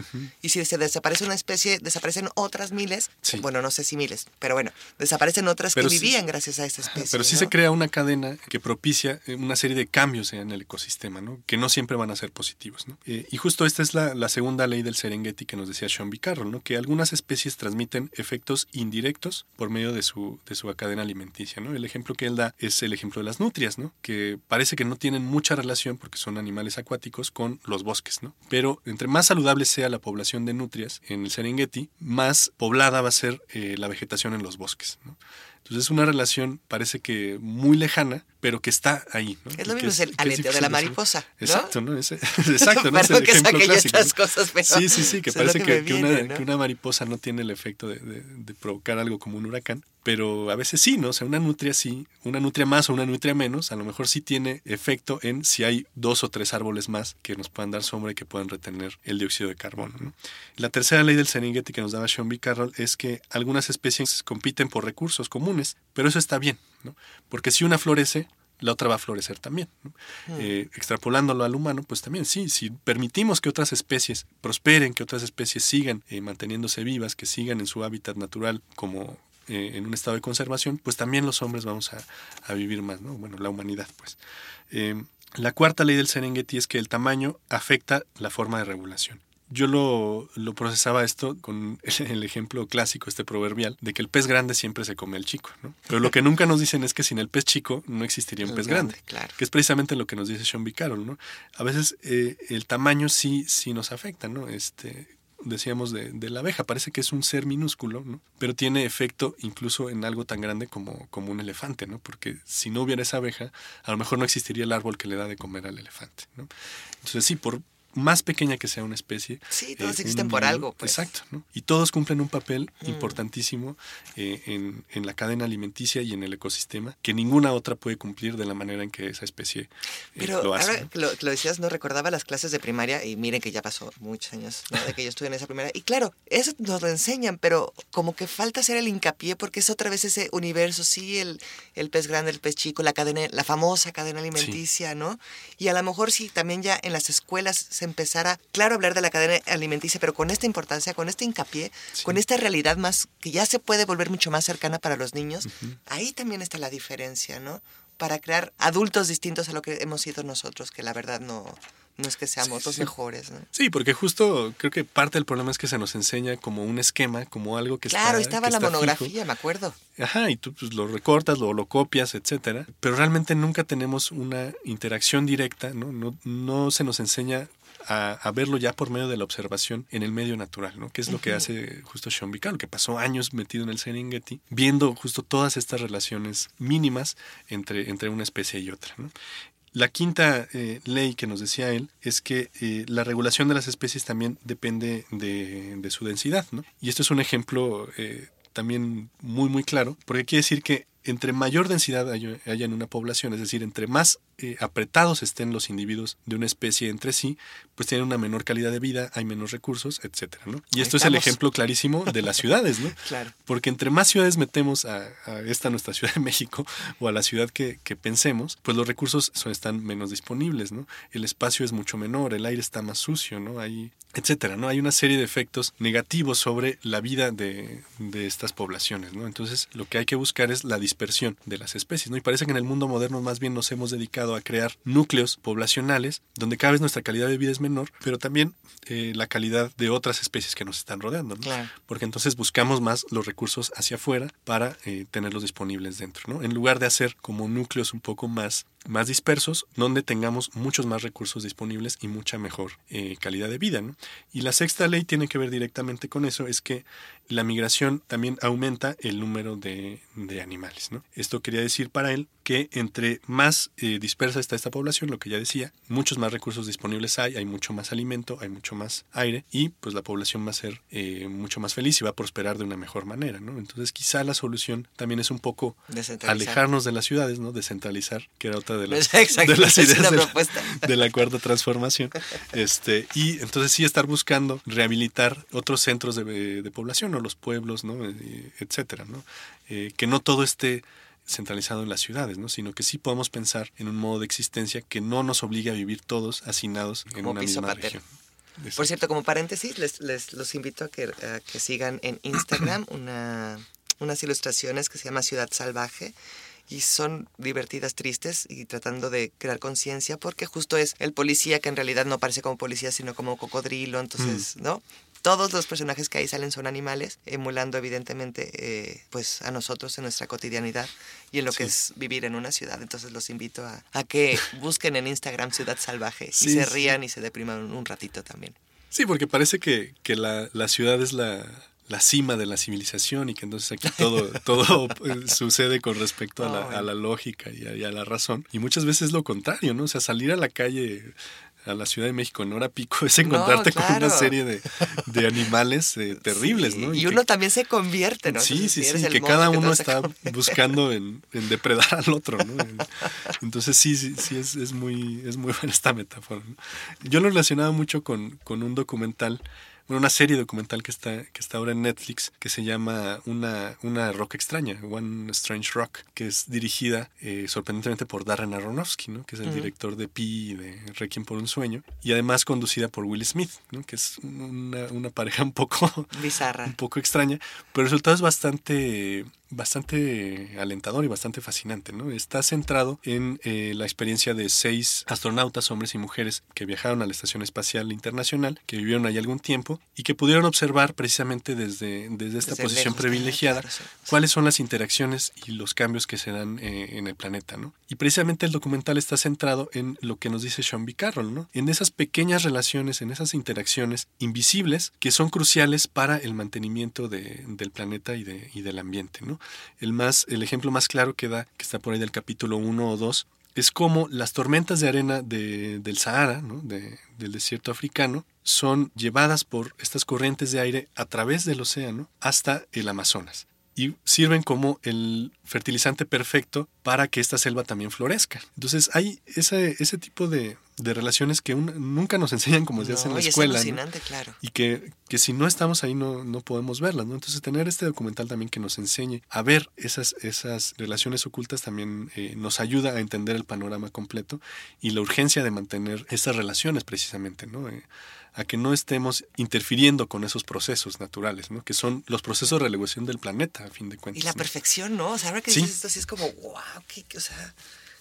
Y si se desaparece una especie, desaparecen otras miles, Sí. bueno, no sé si miles, pero bueno, desaparecen otras Pero que sí- vivían gracias a esa especie. Pero sí ¿no? se crea una cadena que propicia eh, una serie de cambios en el ecosistema, ¿no? Que no siempre van a ser positivos, ¿no? Eh, y justo esta es la, la segunda ley del Serengeti que nos decía Sean B. Carroll, ¿no? Que algunas especies transmiten efectos indirectos por medio de su, de su cadena alimenticia, ¿no? El ejemplo que él da es el ejemplo de las nutrias, ¿no? Que parece que no tienen mucha relación porque son animales acuáticos con los bosques, ¿no? Pero entre más saludable sea la población de nutrias en el Serengeti, más poblada va a ser eh, la vegetación en los bosques, ¿no? Entonces es una relación, parece que muy lejana, pero que está ahí. ¿no? Es lo que mismo, es el aleteo de la mariposa, ¿no? Exacto, ¿no? Ese- exacto, ¿no? Es el que ejemplo clásico, estas cosas, pero Sí, sí, sí, que parece que viene, una, ¿no? que una mariposa no tiene el efecto de, de- de provocar algo como un huracán, pero a veces sí, ¿no? O sea, una nutria sí, una nutria más o una nutria menos, a lo mejor sí tiene efecto en si hay dos o tres árboles más que nos puedan dar sombra y que puedan retener el dióxido de carbono, ¿no? La tercera ley del Serengeti que nos daba Sean B. Carroll es que algunas especies compiten por recursos comunes, pero eso está bien, ¿no? Porque si una florece, la otra va a florecer también. ¿no? Eh, extrapolándolo al humano, pues también sí, si permitimos que otras especies prosperen, que otras especies sigan eh, manteniéndose vivas, que sigan en su hábitat natural como eh, en un estado de conservación, pues también los hombres vamos a, a vivir más, ¿no? Bueno, la humanidad, pues. Eh, la cuarta ley del Serengeti es que el tamaño afecta la forma de regulación. Yo lo, lo procesaba esto con el, ejemplo clásico, este proverbial, de que el pez grande siempre se come al chico, ¿no? Pero lo que nunca nos dicen es que sin el pez chico no existiría un El pez grande, grande, claro. que es precisamente lo que nos dice Sean B. Carroll, ¿no? A veces eh, el tamaño sí, sí nos afecta, ¿no? Este, decíamos de, de la abeja, parece que es un ser minúsculo, ¿no? Pero tiene efecto incluso en algo tan grande como, como un elefante, ¿no? Porque si no hubiera esa abeja, a lo mejor no existiría el árbol que le da de comer al elefante, ¿no? Entonces sí, por, más pequeña que sea una especie. Sí, todos eh, existen un por algo, pues. Exacto, ¿no? Y todos cumplen un papel Mm. importantísimo eh, en, en la cadena alimenticia y en el ecosistema que ninguna otra puede cumplir de la manera en que esa especie eh, Pero lo hace. ahora lo, decías, no recordaba las clases de primaria y miren que ya pasó muchos años ¿no? de que yo estuve en esa primaria. Y claro, eso nos lo enseñan, pero como que falta hacer el hincapié porque es otra vez ese universo, sí, el, el pez grande, el pez chico, la cadena, la famosa cadena alimenticia, ¿no? Y a lo mejor sí, también ya en las escuelas se empezara, claro, a hablar de la cadena alimenticia, pero con esta importancia, con este hincapié, Sí. con esta realidad más que ya se puede volver mucho más cercana para los niños, ahí también está la diferencia, ¿no? Para crear adultos distintos a lo que hemos sido nosotros, que la verdad no, no es que seamos Sí, los sí. mejores, ¿no? Sí, porque justo creo que parte del problema es que se nos enseña como un esquema, como algo que Claro, está estaba que la fijo. monografía, me acuerdo. Ajá, y tú pues, lo recortas, lo, lo copias, etcétera. Pero realmente nunca tenemos una interacción directa, ¿no? No, no se nos enseña a, a verlo ya por medio de la observación en el medio natural, ¿no? Que es lo que hace justo Sean Bicalo, que pasó años metido en el Serengeti, viendo justo todas estas relaciones mínimas entre, entre una especie y otra, ¿no? La quinta eh, ley que nos decía él es que eh, la regulación de las especies también depende de, de su densidad, ¿no? Y esto es un ejemplo eh, también muy, muy claro, porque quiere decir que entre mayor densidad haya en una población, es decir, entre más eh, apretados estén los individuos de una especie entre sí, pues tienen una menor calidad de vida, hay menos recursos, etcétera, ¿no? Y Ahí esto es el ejemplo clarísimo de las ciudades, ¿no? Claro. Porque entre más ciudades metemos a, a esta nuestra Ciudad de México o a la ciudad que, que pensemos, pues los recursos son, están menos disponibles, ¿no? El espacio es mucho menor, el aire está más sucio, ¿no? Hay, etcétera, ¿no? Hay una serie de efectos negativos sobre la vida de, de estas poblaciones, ¿no? Entonces, lo que hay que buscar es la dispersión de las especies, ¿no? Y parece que en el mundo moderno más bien nos hemos dedicado a crear núcleos poblacionales donde cada vez nuestra calidad de vida es menor, pero también eh, la calidad de otras especies que nos están rodeando, ¿no? Claro. porque entonces buscamos más los recursos hacia afuera para eh, tenerlos disponibles dentro, ¿no? En lugar de hacer como núcleos un poco más, más dispersos, donde tengamos muchos más recursos disponibles y mucha mejor eh, calidad de vida, ¿no? Y la sexta ley tiene que ver directamente con eso, es que la migración también aumenta el número de, de animales, ¿no? Esto quería decir para él que entre más eh, dispersa está esta población, lo que ya decía, muchos más recursos disponibles hay, hay mucho más alimento, hay mucho más aire y pues la población va a ser eh, mucho más feliz y va a prosperar de una mejor manera, ¿no? Entonces quizá la solución también es un poco alejarnos de las ciudades, ¿no? Descentralizar, que era otra de las, de las ideas de la- propuesta. de la cuarta transformación. Este, y entonces sí estar buscando rehabilitar otros centros de, de población o los pueblos, ¿no? Eh, etcétera, ¿no? Eh, que no todo esté centralizado en las ciudades, ¿no? sino que sí podamos pensar en un modo de existencia que no nos obligue a vivir todos hacinados en Como una misma pater. región. Por Exacto. cierto, como paréntesis, les, les los invito a que, a que sigan en Instagram una, unas ilustraciones que se llama Ciudad Salvaje y son divertidas, tristes y tratando de crear conciencia porque justo es el policía que en realidad no parece como policía sino como cocodrilo, entonces, ¿no? Todos los personajes que ahí salen son animales, emulando evidentemente eh, pues a nosotros en nuestra cotidianidad y en lo que es vivir en una ciudad. Entonces los invito a, a que busquen en Instagram Ciudad Salvaje y se sí. rían y se depriman un ratito también. Sí, porque parece que, que la, la ciudad es la, la cima de la civilización y que entonces aquí todo, todo eh, sucede con respecto a la, a la lógica y a, y a la razón. Y muchas veces es lo contrario, ¿no? O sea, salir a la calle a la Ciudad de México en hora pico es encontrarte con una serie de, de animales eh, terribles, Sí, ¿no? Y, uno también se convierte, ¿no? Sí, sí, sí, que cada uno está buscando en, en depredar al otro, ¿no? Entonces sí, sí, sí es, es muy, es muy buena esta metáfora. ¿no? Yo lo relacionaba mucho con, con un documental, bueno, una serie documental que está, que está ahora en Netflix, que se llama Una, una Rock Extraña, One Strange Rock, que es dirigida eh, sorprendentemente por Darren Aronofsky, ¿no? que es el director de Pi y de Requiem por un sueño, y además conducida por Will Smith, ¿no? que es una, una pareja un poco Bizarra. un poco extraña, pero el resultado es bastante, bastante alentador y bastante fascinante. ¿no? Está centrado en eh, la experiencia de seis astronautas, hombres y mujeres, que viajaron a la Estación Espacial Internacional, que vivieron ahí algún tiempo y que pudieron observar precisamente desde, desde esta Desde posición lejos, privilegiada claro, sí, sí. cuáles son las interacciones y los cambios que se dan eh, en el planeta, ¿no? Y precisamente el documental está centrado en lo que nos dice Sean B. Carroll, ¿no? En esas pequeñas relaciones, en esas interacciones invisibles que son cruciales para el mantenimiento de- del planeta y, de, y del ambiente, ¿no? El, más, el ejemplo más claro que da, que está por ahí del capítulo 1 o 2, es como las tormentas de arena de- del Sahara, del desierto africano, son llevadas por estas corrientes de aire a través del océano hasta el Amazonas y sirven como el fertilizante perfecto para que esta selva también florezca. Entonces hay ese, ese tipo de, de relaciones que un- nunca nos enseñan como se hace en No, la y es escuela. ¿no? alucinante, claro. y que, que si no estamos ahí no, no podemos verlas, ¿no? Entonces tener este documental también que nos enseñe a ver esas, esas relaciones ocultas también eh, nos ayuda a entender el panorama completo y la urgencia de mantener estas relaciones precisamente, ¿no? Eh, a que no estemos interfiriendo con esos procesos naturales, ¿no? Que son los procesos de relevación del planeta, a fin de Y cuentas. la ¿no? perfección, ¿no? O sea, ahora que Sí. dices esto, así es como, wow, qué, o sea,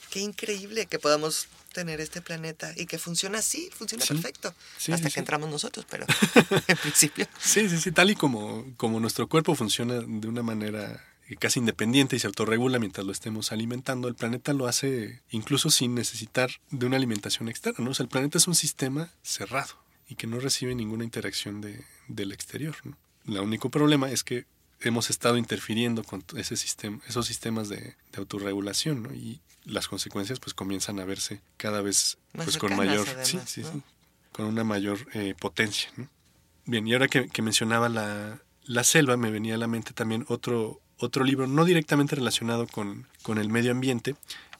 qué increíble que podamos tener este planeta y que funciona así, funciona Sí. perfecto. Sí, Hasta sí, que entramos nosotros, pero en principio. Sí, sí, sí, tal y como, como nuestro cuerpo funciona de una manera casi independiente y se autorregula mientras lo estemos alimentando, el planeta lo hace incluso sin necesitar de una alimentación externa, ¿no? O sea, el planeta es un sistema cerrado y que no recibe ninguna interacción de, del exterior, ¿no? El único problema es que hemos estado interfiriendo con ese sistema, esos sistemas de, de autorregulación, ¿no? Y las consecuencias pues comienzan a verse cada vez Más pues con mayor, además, sí, sí, ¿no? sí, con una mayor eh, potencia, ¿no? Bien, y ahora que, que mencionaba la, la selva, me venía a la mente también otro, otro libro, no directamente relacionado con, con el medio ambiente,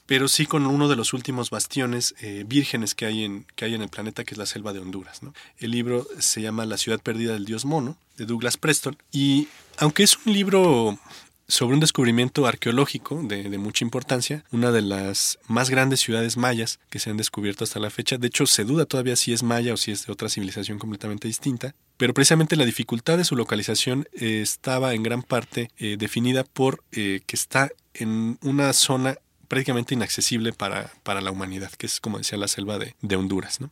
pero sí con uno de los últimos bastiones eh, vírgenes que hay, en, que hay en el planeta, que es la selva de Honduras. El libro se llama La ciudad perdida del dios mono, de Douglas Preston, y aunque es un libro sobre un descubrimiento arqueológico de, de, mucha importancia, una de las más grandes ciudades mayas que se han descubierto hasta la fecha. De hecho, se duda todavía si es maya o si es de otra civilización completamente distinta. Pero precisamente la dificultad de su localización eh, estaba en gran parte eh, definida por que está en una zona prácticamente inaccesible para, para, la humanidad, que es como decía la selva de, de Honduras. ¿no?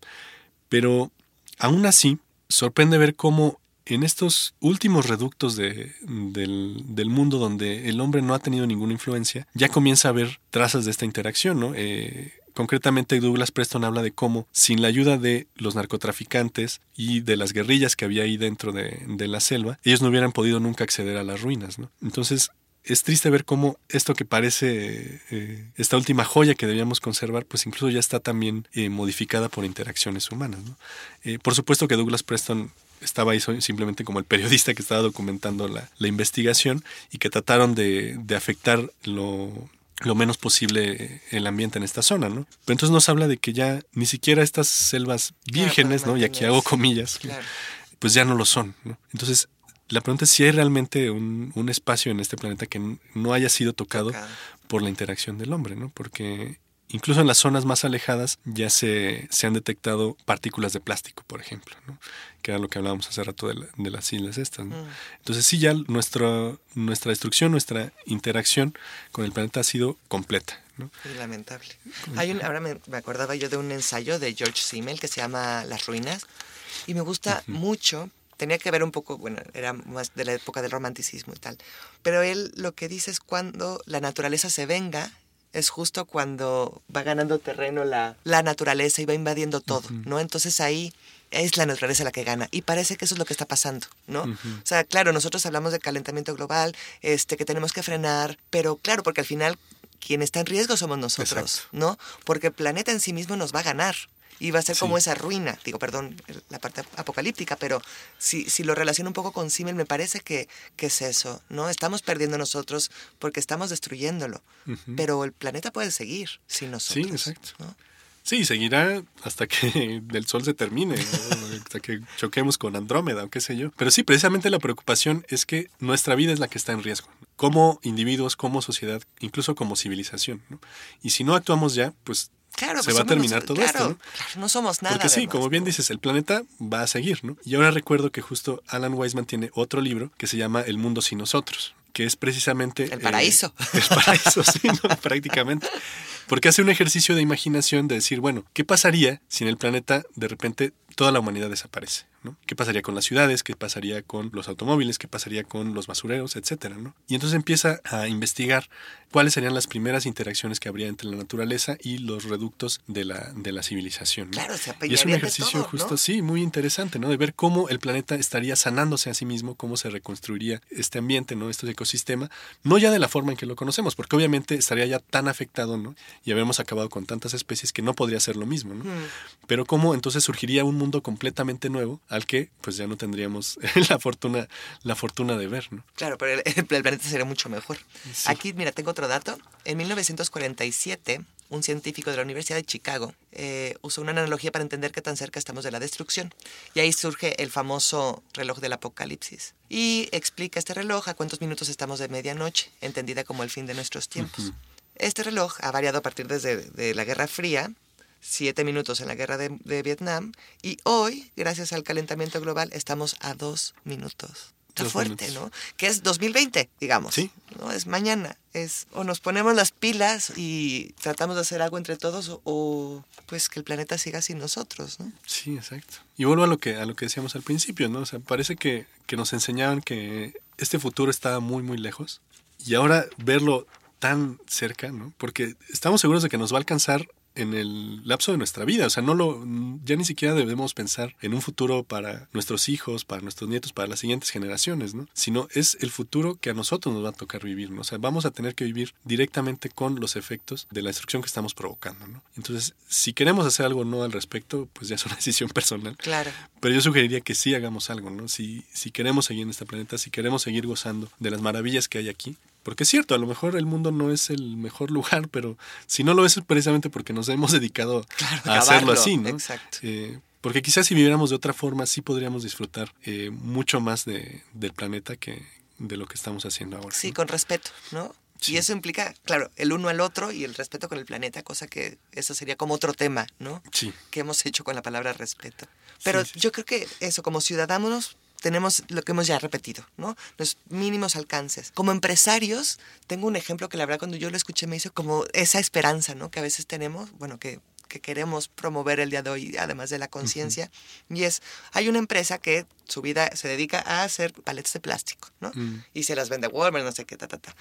Pero aún así, sorprende ver cómo en estos últimos reductos de, del, del, mundo donde el hombre no ha tenido ninguna influencia, ya comienza a haber trazas de esta interacción, ¿no? Eh, concretamente Douglas Preston habla de cómo sin la ayuda de los narcotraficantes y de las guerrillas que había ahí dentro de, de la selva, ellos no hubieran podido nunca acceder a las ruinas, ¿no? Entonces es triste ver cómo esto que parece eh, esta última joya que debíamos conservar, pues incluso ya está también eh, modificada por interacciones humanas. ¿no? Eh, por supuesto que Douglas Preston estaba ahí simplemente como el periodista que estaba documentando la, la investigación y que trataron de, de afectar lo, lo, menos posible el ambiente en esta zona, ¿no? Pero entonces nos habla de que ya ni siquiera estas selvas vírgenes, claro, ¿no? Y aquí hago comillas, claro. pues ya no lo son, ¿no? Entonces la pregunta es si hay realmente un, un, espacio en este planeta que no haya sido tocado, tocado, por la interacción del hombre, ¿no? Porque incluso en las zonas más alejadas ya se, se han detectado partículas de plástico, por ejemplo, ¿no? que era lo que hablábamos hace rato de, la, de las islas estas. ¿no? Mm. Entonces sí, ya nuestra, nuestra destrucción, nuestra interacción con el planeta ha sido completa. ¿no? Es lamentable. Hay un, ahora me, me, acordaba yo de un ensayo de George Simmel que se llama Las Ruinas y me gusta uh -huh. mucho tenía que ver un poco, bueno, era más de la época del romanticismo y tal, pero él lo que dice es cuando la naturaleza se venga, es justo cuando va ganando terreno la, la naturaleza y va invadiendo todo, uh -huh. ¿no? Entonces ahí es la naturaleza la que gana y parece que eso es lo que está pasando, ¿no? Uh -huh. O sea, claro, nosotros hablamos de calentamiento global, este, que tenemos que frenar, pero claro, porque al final quien está en riesgo somos nosotros, Exacto. ¿no? Porque el planeta en sí mismo nos va a ganar y va a ser sí. como esa ruina, digo, perdón, la parte apocalíptica, pero si, si lo relaciono un poco con Simmel, me parece que, que es eso, ¿no? Estamos perdiendo nosotros porque estamos destruyéndolo, uh -huh. pero el planeta puede seguir sin nosotros. Sí, exacto. ¿no? Sí, seguirá hasta que el sol se termine, ¿no? hasta que choquemos con Andrómeda o qué sé yo. Pero sí, precisamente la preocupación es que nuestra vida es la que está en riesgo, como individuos, como sociedad, incluso como civilización. ¿no? Y si no actuamos ya, pues Claro, se va a terminar todo claro, esto, ¿no? Claro, no somos nada. Porque sí, además, como bien dices, el planeta va a seguir, ¿no? Y ahora recuerdo que justo Alan Weisman tiene otro libro que se llama El mundo sin nosotros, que es precisamente... El paraíso. Eh, el paraíso, sí, ¿no? prácticamente. Porque hace un ejercicio de imaginación de decir, bueno, ¿qué pasaría si en el planeta de repente toda la humanidad desaparece? ¿No? ¿Qué pasaría con las ciudades? ¿Qué pasaría con los automóviles? ¿Qué pasaría con los basureros? Etcétera, ¿no? Y entonces empieza a investigar cuáles serían las primeras interacciones que habría entre la naturaleza y los reductos de la, de la civilización. ¿no? Claro, se y es un ejercicio todo, justo, sí, muy interesante, ¿no? De ver cómo el planeta estaría sanándose a sí mismo, cómo se reconstruiría este ambiente, ¿no? Este ecosistema, no ya de la forma en que lo conocemos, porque obviamente estaría ya tan afectado, ¿no? Y habíamos acabado con tantas especies que no podría ser lo mismo, ¿no? Mm. Pero cómo entonces surgiría un mundo completamente nuevo al que pues ya no tendríamos la fortuna la fortuna de ver, ¿no? Claro, pero el, el planeta sería mucho mejor. Aquí, mira, tengo otro dato. En 1947, un científico de la Universidad de Chicago eh, usó una analogía para entender qué tan cerca estamos de la destrucción. Y ahí surge el famoso reloj del apocalipsis. Y explica este reloj a cuántos minutos estamos de medianoche, entendida como el fin de nuestros tiempos. Este reloj ha variado a partir desde de la Guerra Fría, siete minutos en la guerra de, de Vietnam, y hoy, gracias al calentamiento global, estamos a dos minutos. Está Dos fuerte, minutos. ¿no? Que es 2020, digamos. Sí. No es mañana. Es o nos ponemos las pilas y tratamos de hacer algo entre todos o, o, pues que el planeta siga sin nosotros, ¿no? Sí, exacto. Y vuelvo a lo que a lo que decíamos al principio, ¿no? O sea, parece que, que nos enseñaban que este futuro estaba muy muy lejos y ahora verlo tan cerca, ¿no? Porque estamos seguros de que nos va a alcanzar en el lapso de nuestra vida, o sea, no lo ya ni siquiera debemos pensar en un futuro para nuestros hijos, para nuestros nietos, para las siguientes generaciones, ¿no? Sino es el futuro que a nosotros nos va a tocar vivir, ¿no? O sea, vamos a tener que vivir directamente con los efectos de la destrucción que estamos provocando, ¿no? Entonces, si queremos hacer algo no al respecto, pues ya es una decisión personal. Claro. Pero yo sugeriría que sí hagamos algo, ¿no? Si, si queremos seguir en este planeta, si queremos seguir gozando de las maravillas que hay aquí. Porque es cierto, a lo mejor el mundo no es el mejor lugar, pero si no lo es precisamente porque nos hemos dedicado Claro, a hacerlo así, ¿no? exacto. Eh, porque quizás si viviéramos de otra forma, sí podríamos disfrutar eh, mucho más de, del planeta que de lo que estamos haciendo ahora. Sí, ¿no? con respeto, ¿no? Sí. Y eso implica, claro, el uno al otro y el respeto con el planeta, cosa que eso sería como otro tema, ¿no? Sí, que hemos hecho con la palabra respeto. Pero Sí, sí. yo creo que eso, como ciudadanos, tenemos lo que hemos ya repetido, ¿no? Los mínimos alcances. Como empresarios, tengo un ejemplo que la verdad cuando yo lo escuché me hizo como esa esperanza, ¿no? Que a veces tenemos, bueno, que, que queremos promover el día de hoy, además de la conciencia. Y es, hay una empresa que su vida se dedica a hacer paletas de plástico, ¿no? Mm. Y se las vende a Walmart, no sé qué, ta, ta, ta.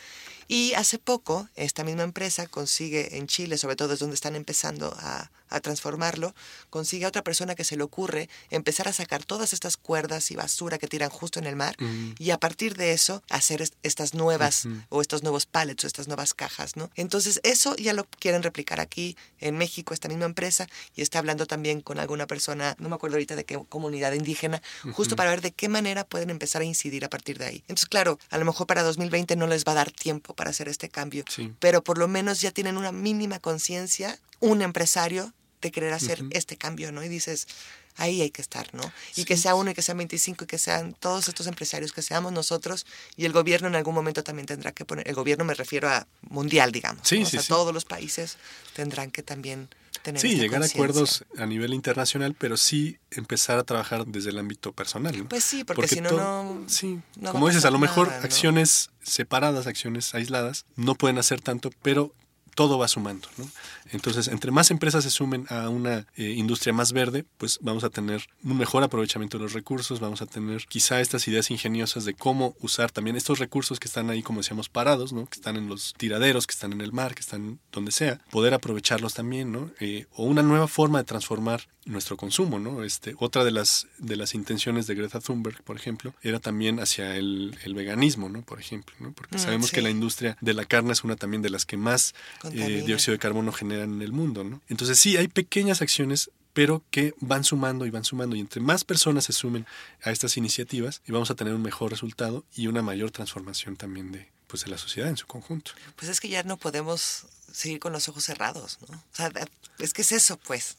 Y hace poco, esta misma empresa consigue en Chile, sobre todo es donde están empezando a, a transformarlo, consigue a otra persona que se le ocurre empezar a sacar todas estas cuerdas y basura que tiran justo en el mar Mm. y a partir de eso hacer est- estas nuevas o estos nuevos pallets o estas nuevas cajas, ¿no? Entonces eso ya lo quieren replicar aquí en México, esta misma empresa, y está hablando también con alguna persona, no me acuerdo ahorita de qué comunidad indígena, justo para ver de qué manera pueden empezar a incidir a partir de ahí. Entonces, claro, a lo mejor para 2020 no les va a dar tiempo para hacer este cambio, Sí. pero por lo menos ya tienen una mínima conciencia, un empresario, de querer hacer este cambio, ¿no? Y dices, ahí hay que estar, ¿no? Y Sí, que sea uno y que sean 25 y que sean todos estos empresarios, que seamos nosotros y el gobierno en algún momento también tendrá que poner, el gobierno me refiero a mundial, digamos. Sí, ¿no? O sí, sea, sí. todos los países tendrán que también tener Sí, llegar a acuerdos a nivel internacional, pero sí empezar a trabajar desde el ámbito personal. ¿no? Pues sí, porque, si no, no... Sí, como dices, a lo mejor acciones separadas, acciones aisladas, no pueden hacer tanto, pero todo va sumando. ¿no? Entonces, entre más empresas se sumen a una eh, industria más verde, pues vamos a tener un mejor aprovechamiento de los recursos, vamos a tener quizá estas ideas ingeniosas de cómo usar también estos recursos que están ahí, como decíamos, parados, ¿no? que están en los tiraderos, que están en el mar, que están donde sea, poder aprovecharlos también, ¿no? Eh, o una nueva forma de transformar nuestro consumo, ¿no? Este, otra de las, de las intenciones de Greta Thunberg, por ejemplo, era también hacia el, el veganismo, ¿no? Por ejemplo, ¿no? Porque Mm, sabemos sí. que la industria de la carne es una también de las que más eh, dióxido de carbono generan en el mundo, ¿no? Entonces sí, hay pequeñas acciones pero que van sumando y van sumando y entre más personas se sumen a estas iniciativas y vamos a tener un mejor resultado y una mayor transformación también de pues de la sociedad en su conjunto. Pues es que ya no podemos seguir con los ojos cerrados, ¿no? O sea, es que es eso, pues.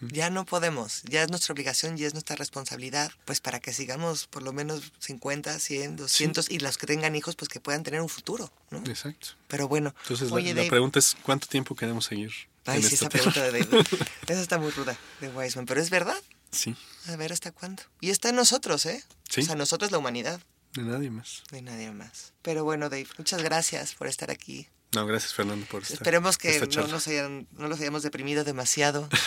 Ya no podemos, ya es nuestra obligación y es nuestra responsabilidad, pues para que sigamos por lo menos 50, 100, 200 y los que tengan hijos, pues que puedan tener un futuro, ¿no? Exacto. Pero bueno, Entonces la- oye, la, Dave, pregunta es ¿cuánto tiempo queremos seguir? ay, sí, este esa tema? pregunta de Dave, esa está muy ruda, de Wiseman, pero es verdad, Sí, a ver hasta cuándo. Y está en nosotros, ¿eh? Sí. O sea, nosotros la humanidad, de nadie más. de nadie más. Pero bueno, Dave, muchas gracias por estar aquí. No, gracias Fernando por esta Esperemos que no nos, hayan, no los hayamos deprimido demasiado.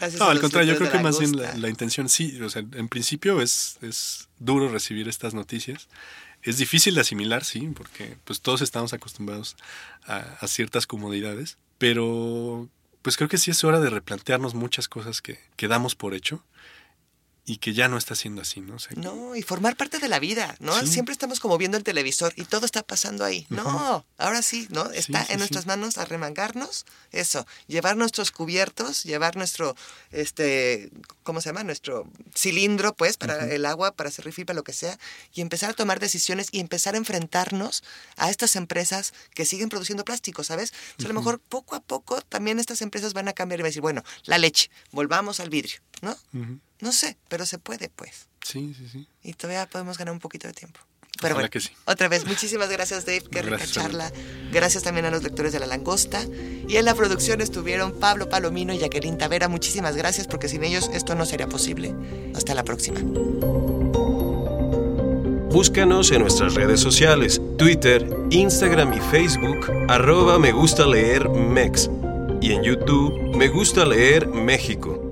No, al contrario, yo creo que más bien la, la intención sí, o sea, en principio es, es duro recibir estas noticias. Es difícil de asimilar, sí, porque pues todos estamos acostumbrados a, a ciertas comodidades, pero pues creo que sí es hora de replantearnos muchas cosas que, que damos por hecho y que ya no está siendo así, ¿no? O sea, No, y formar parte de la vida, ¿no? Sí. Siempre estamos como viendo el televisor y todo está pasando ahí. No, ahora sí, ¿no? Está sí, en sí. nuestras manos arremangarnos, eso, llevar nuestros cubiertos, llevar nuestro, este, ¿cómo se llama? Nuestro cilindro, pues, para el agua, para hacer refill, para lo que sea, y empezar a tomar decisiones y empezar a enfrentarnos a estas empresas que siguen produciendo plástico, ¿sabes? A lo mejor poco a poco también estas empresas van a cambiar y van a decir, bueno, la leche, volvamos al vidrio, ¿no? No sé, pero se puede, pues Sí, sí, sí. y todavía podemos ganar un poquito de tiempo. Pero Ojalá bueno, que sí. otra vez, muchísimas gracias Dave, qué rica Gracias, charla. Gracias también a los lectores de La Langosta. Y en la producción estuvieron Pablo Palomino y Jacqueline Tavera. Muchísimas gracias porque sin ellos esto no sería posible. Hasta la próxima. Búscanos en nuestras redes sociales, Twitter, Instagram y Facebook, arroba me gusta leer Mex. Y en YouTube, me gusta leer México.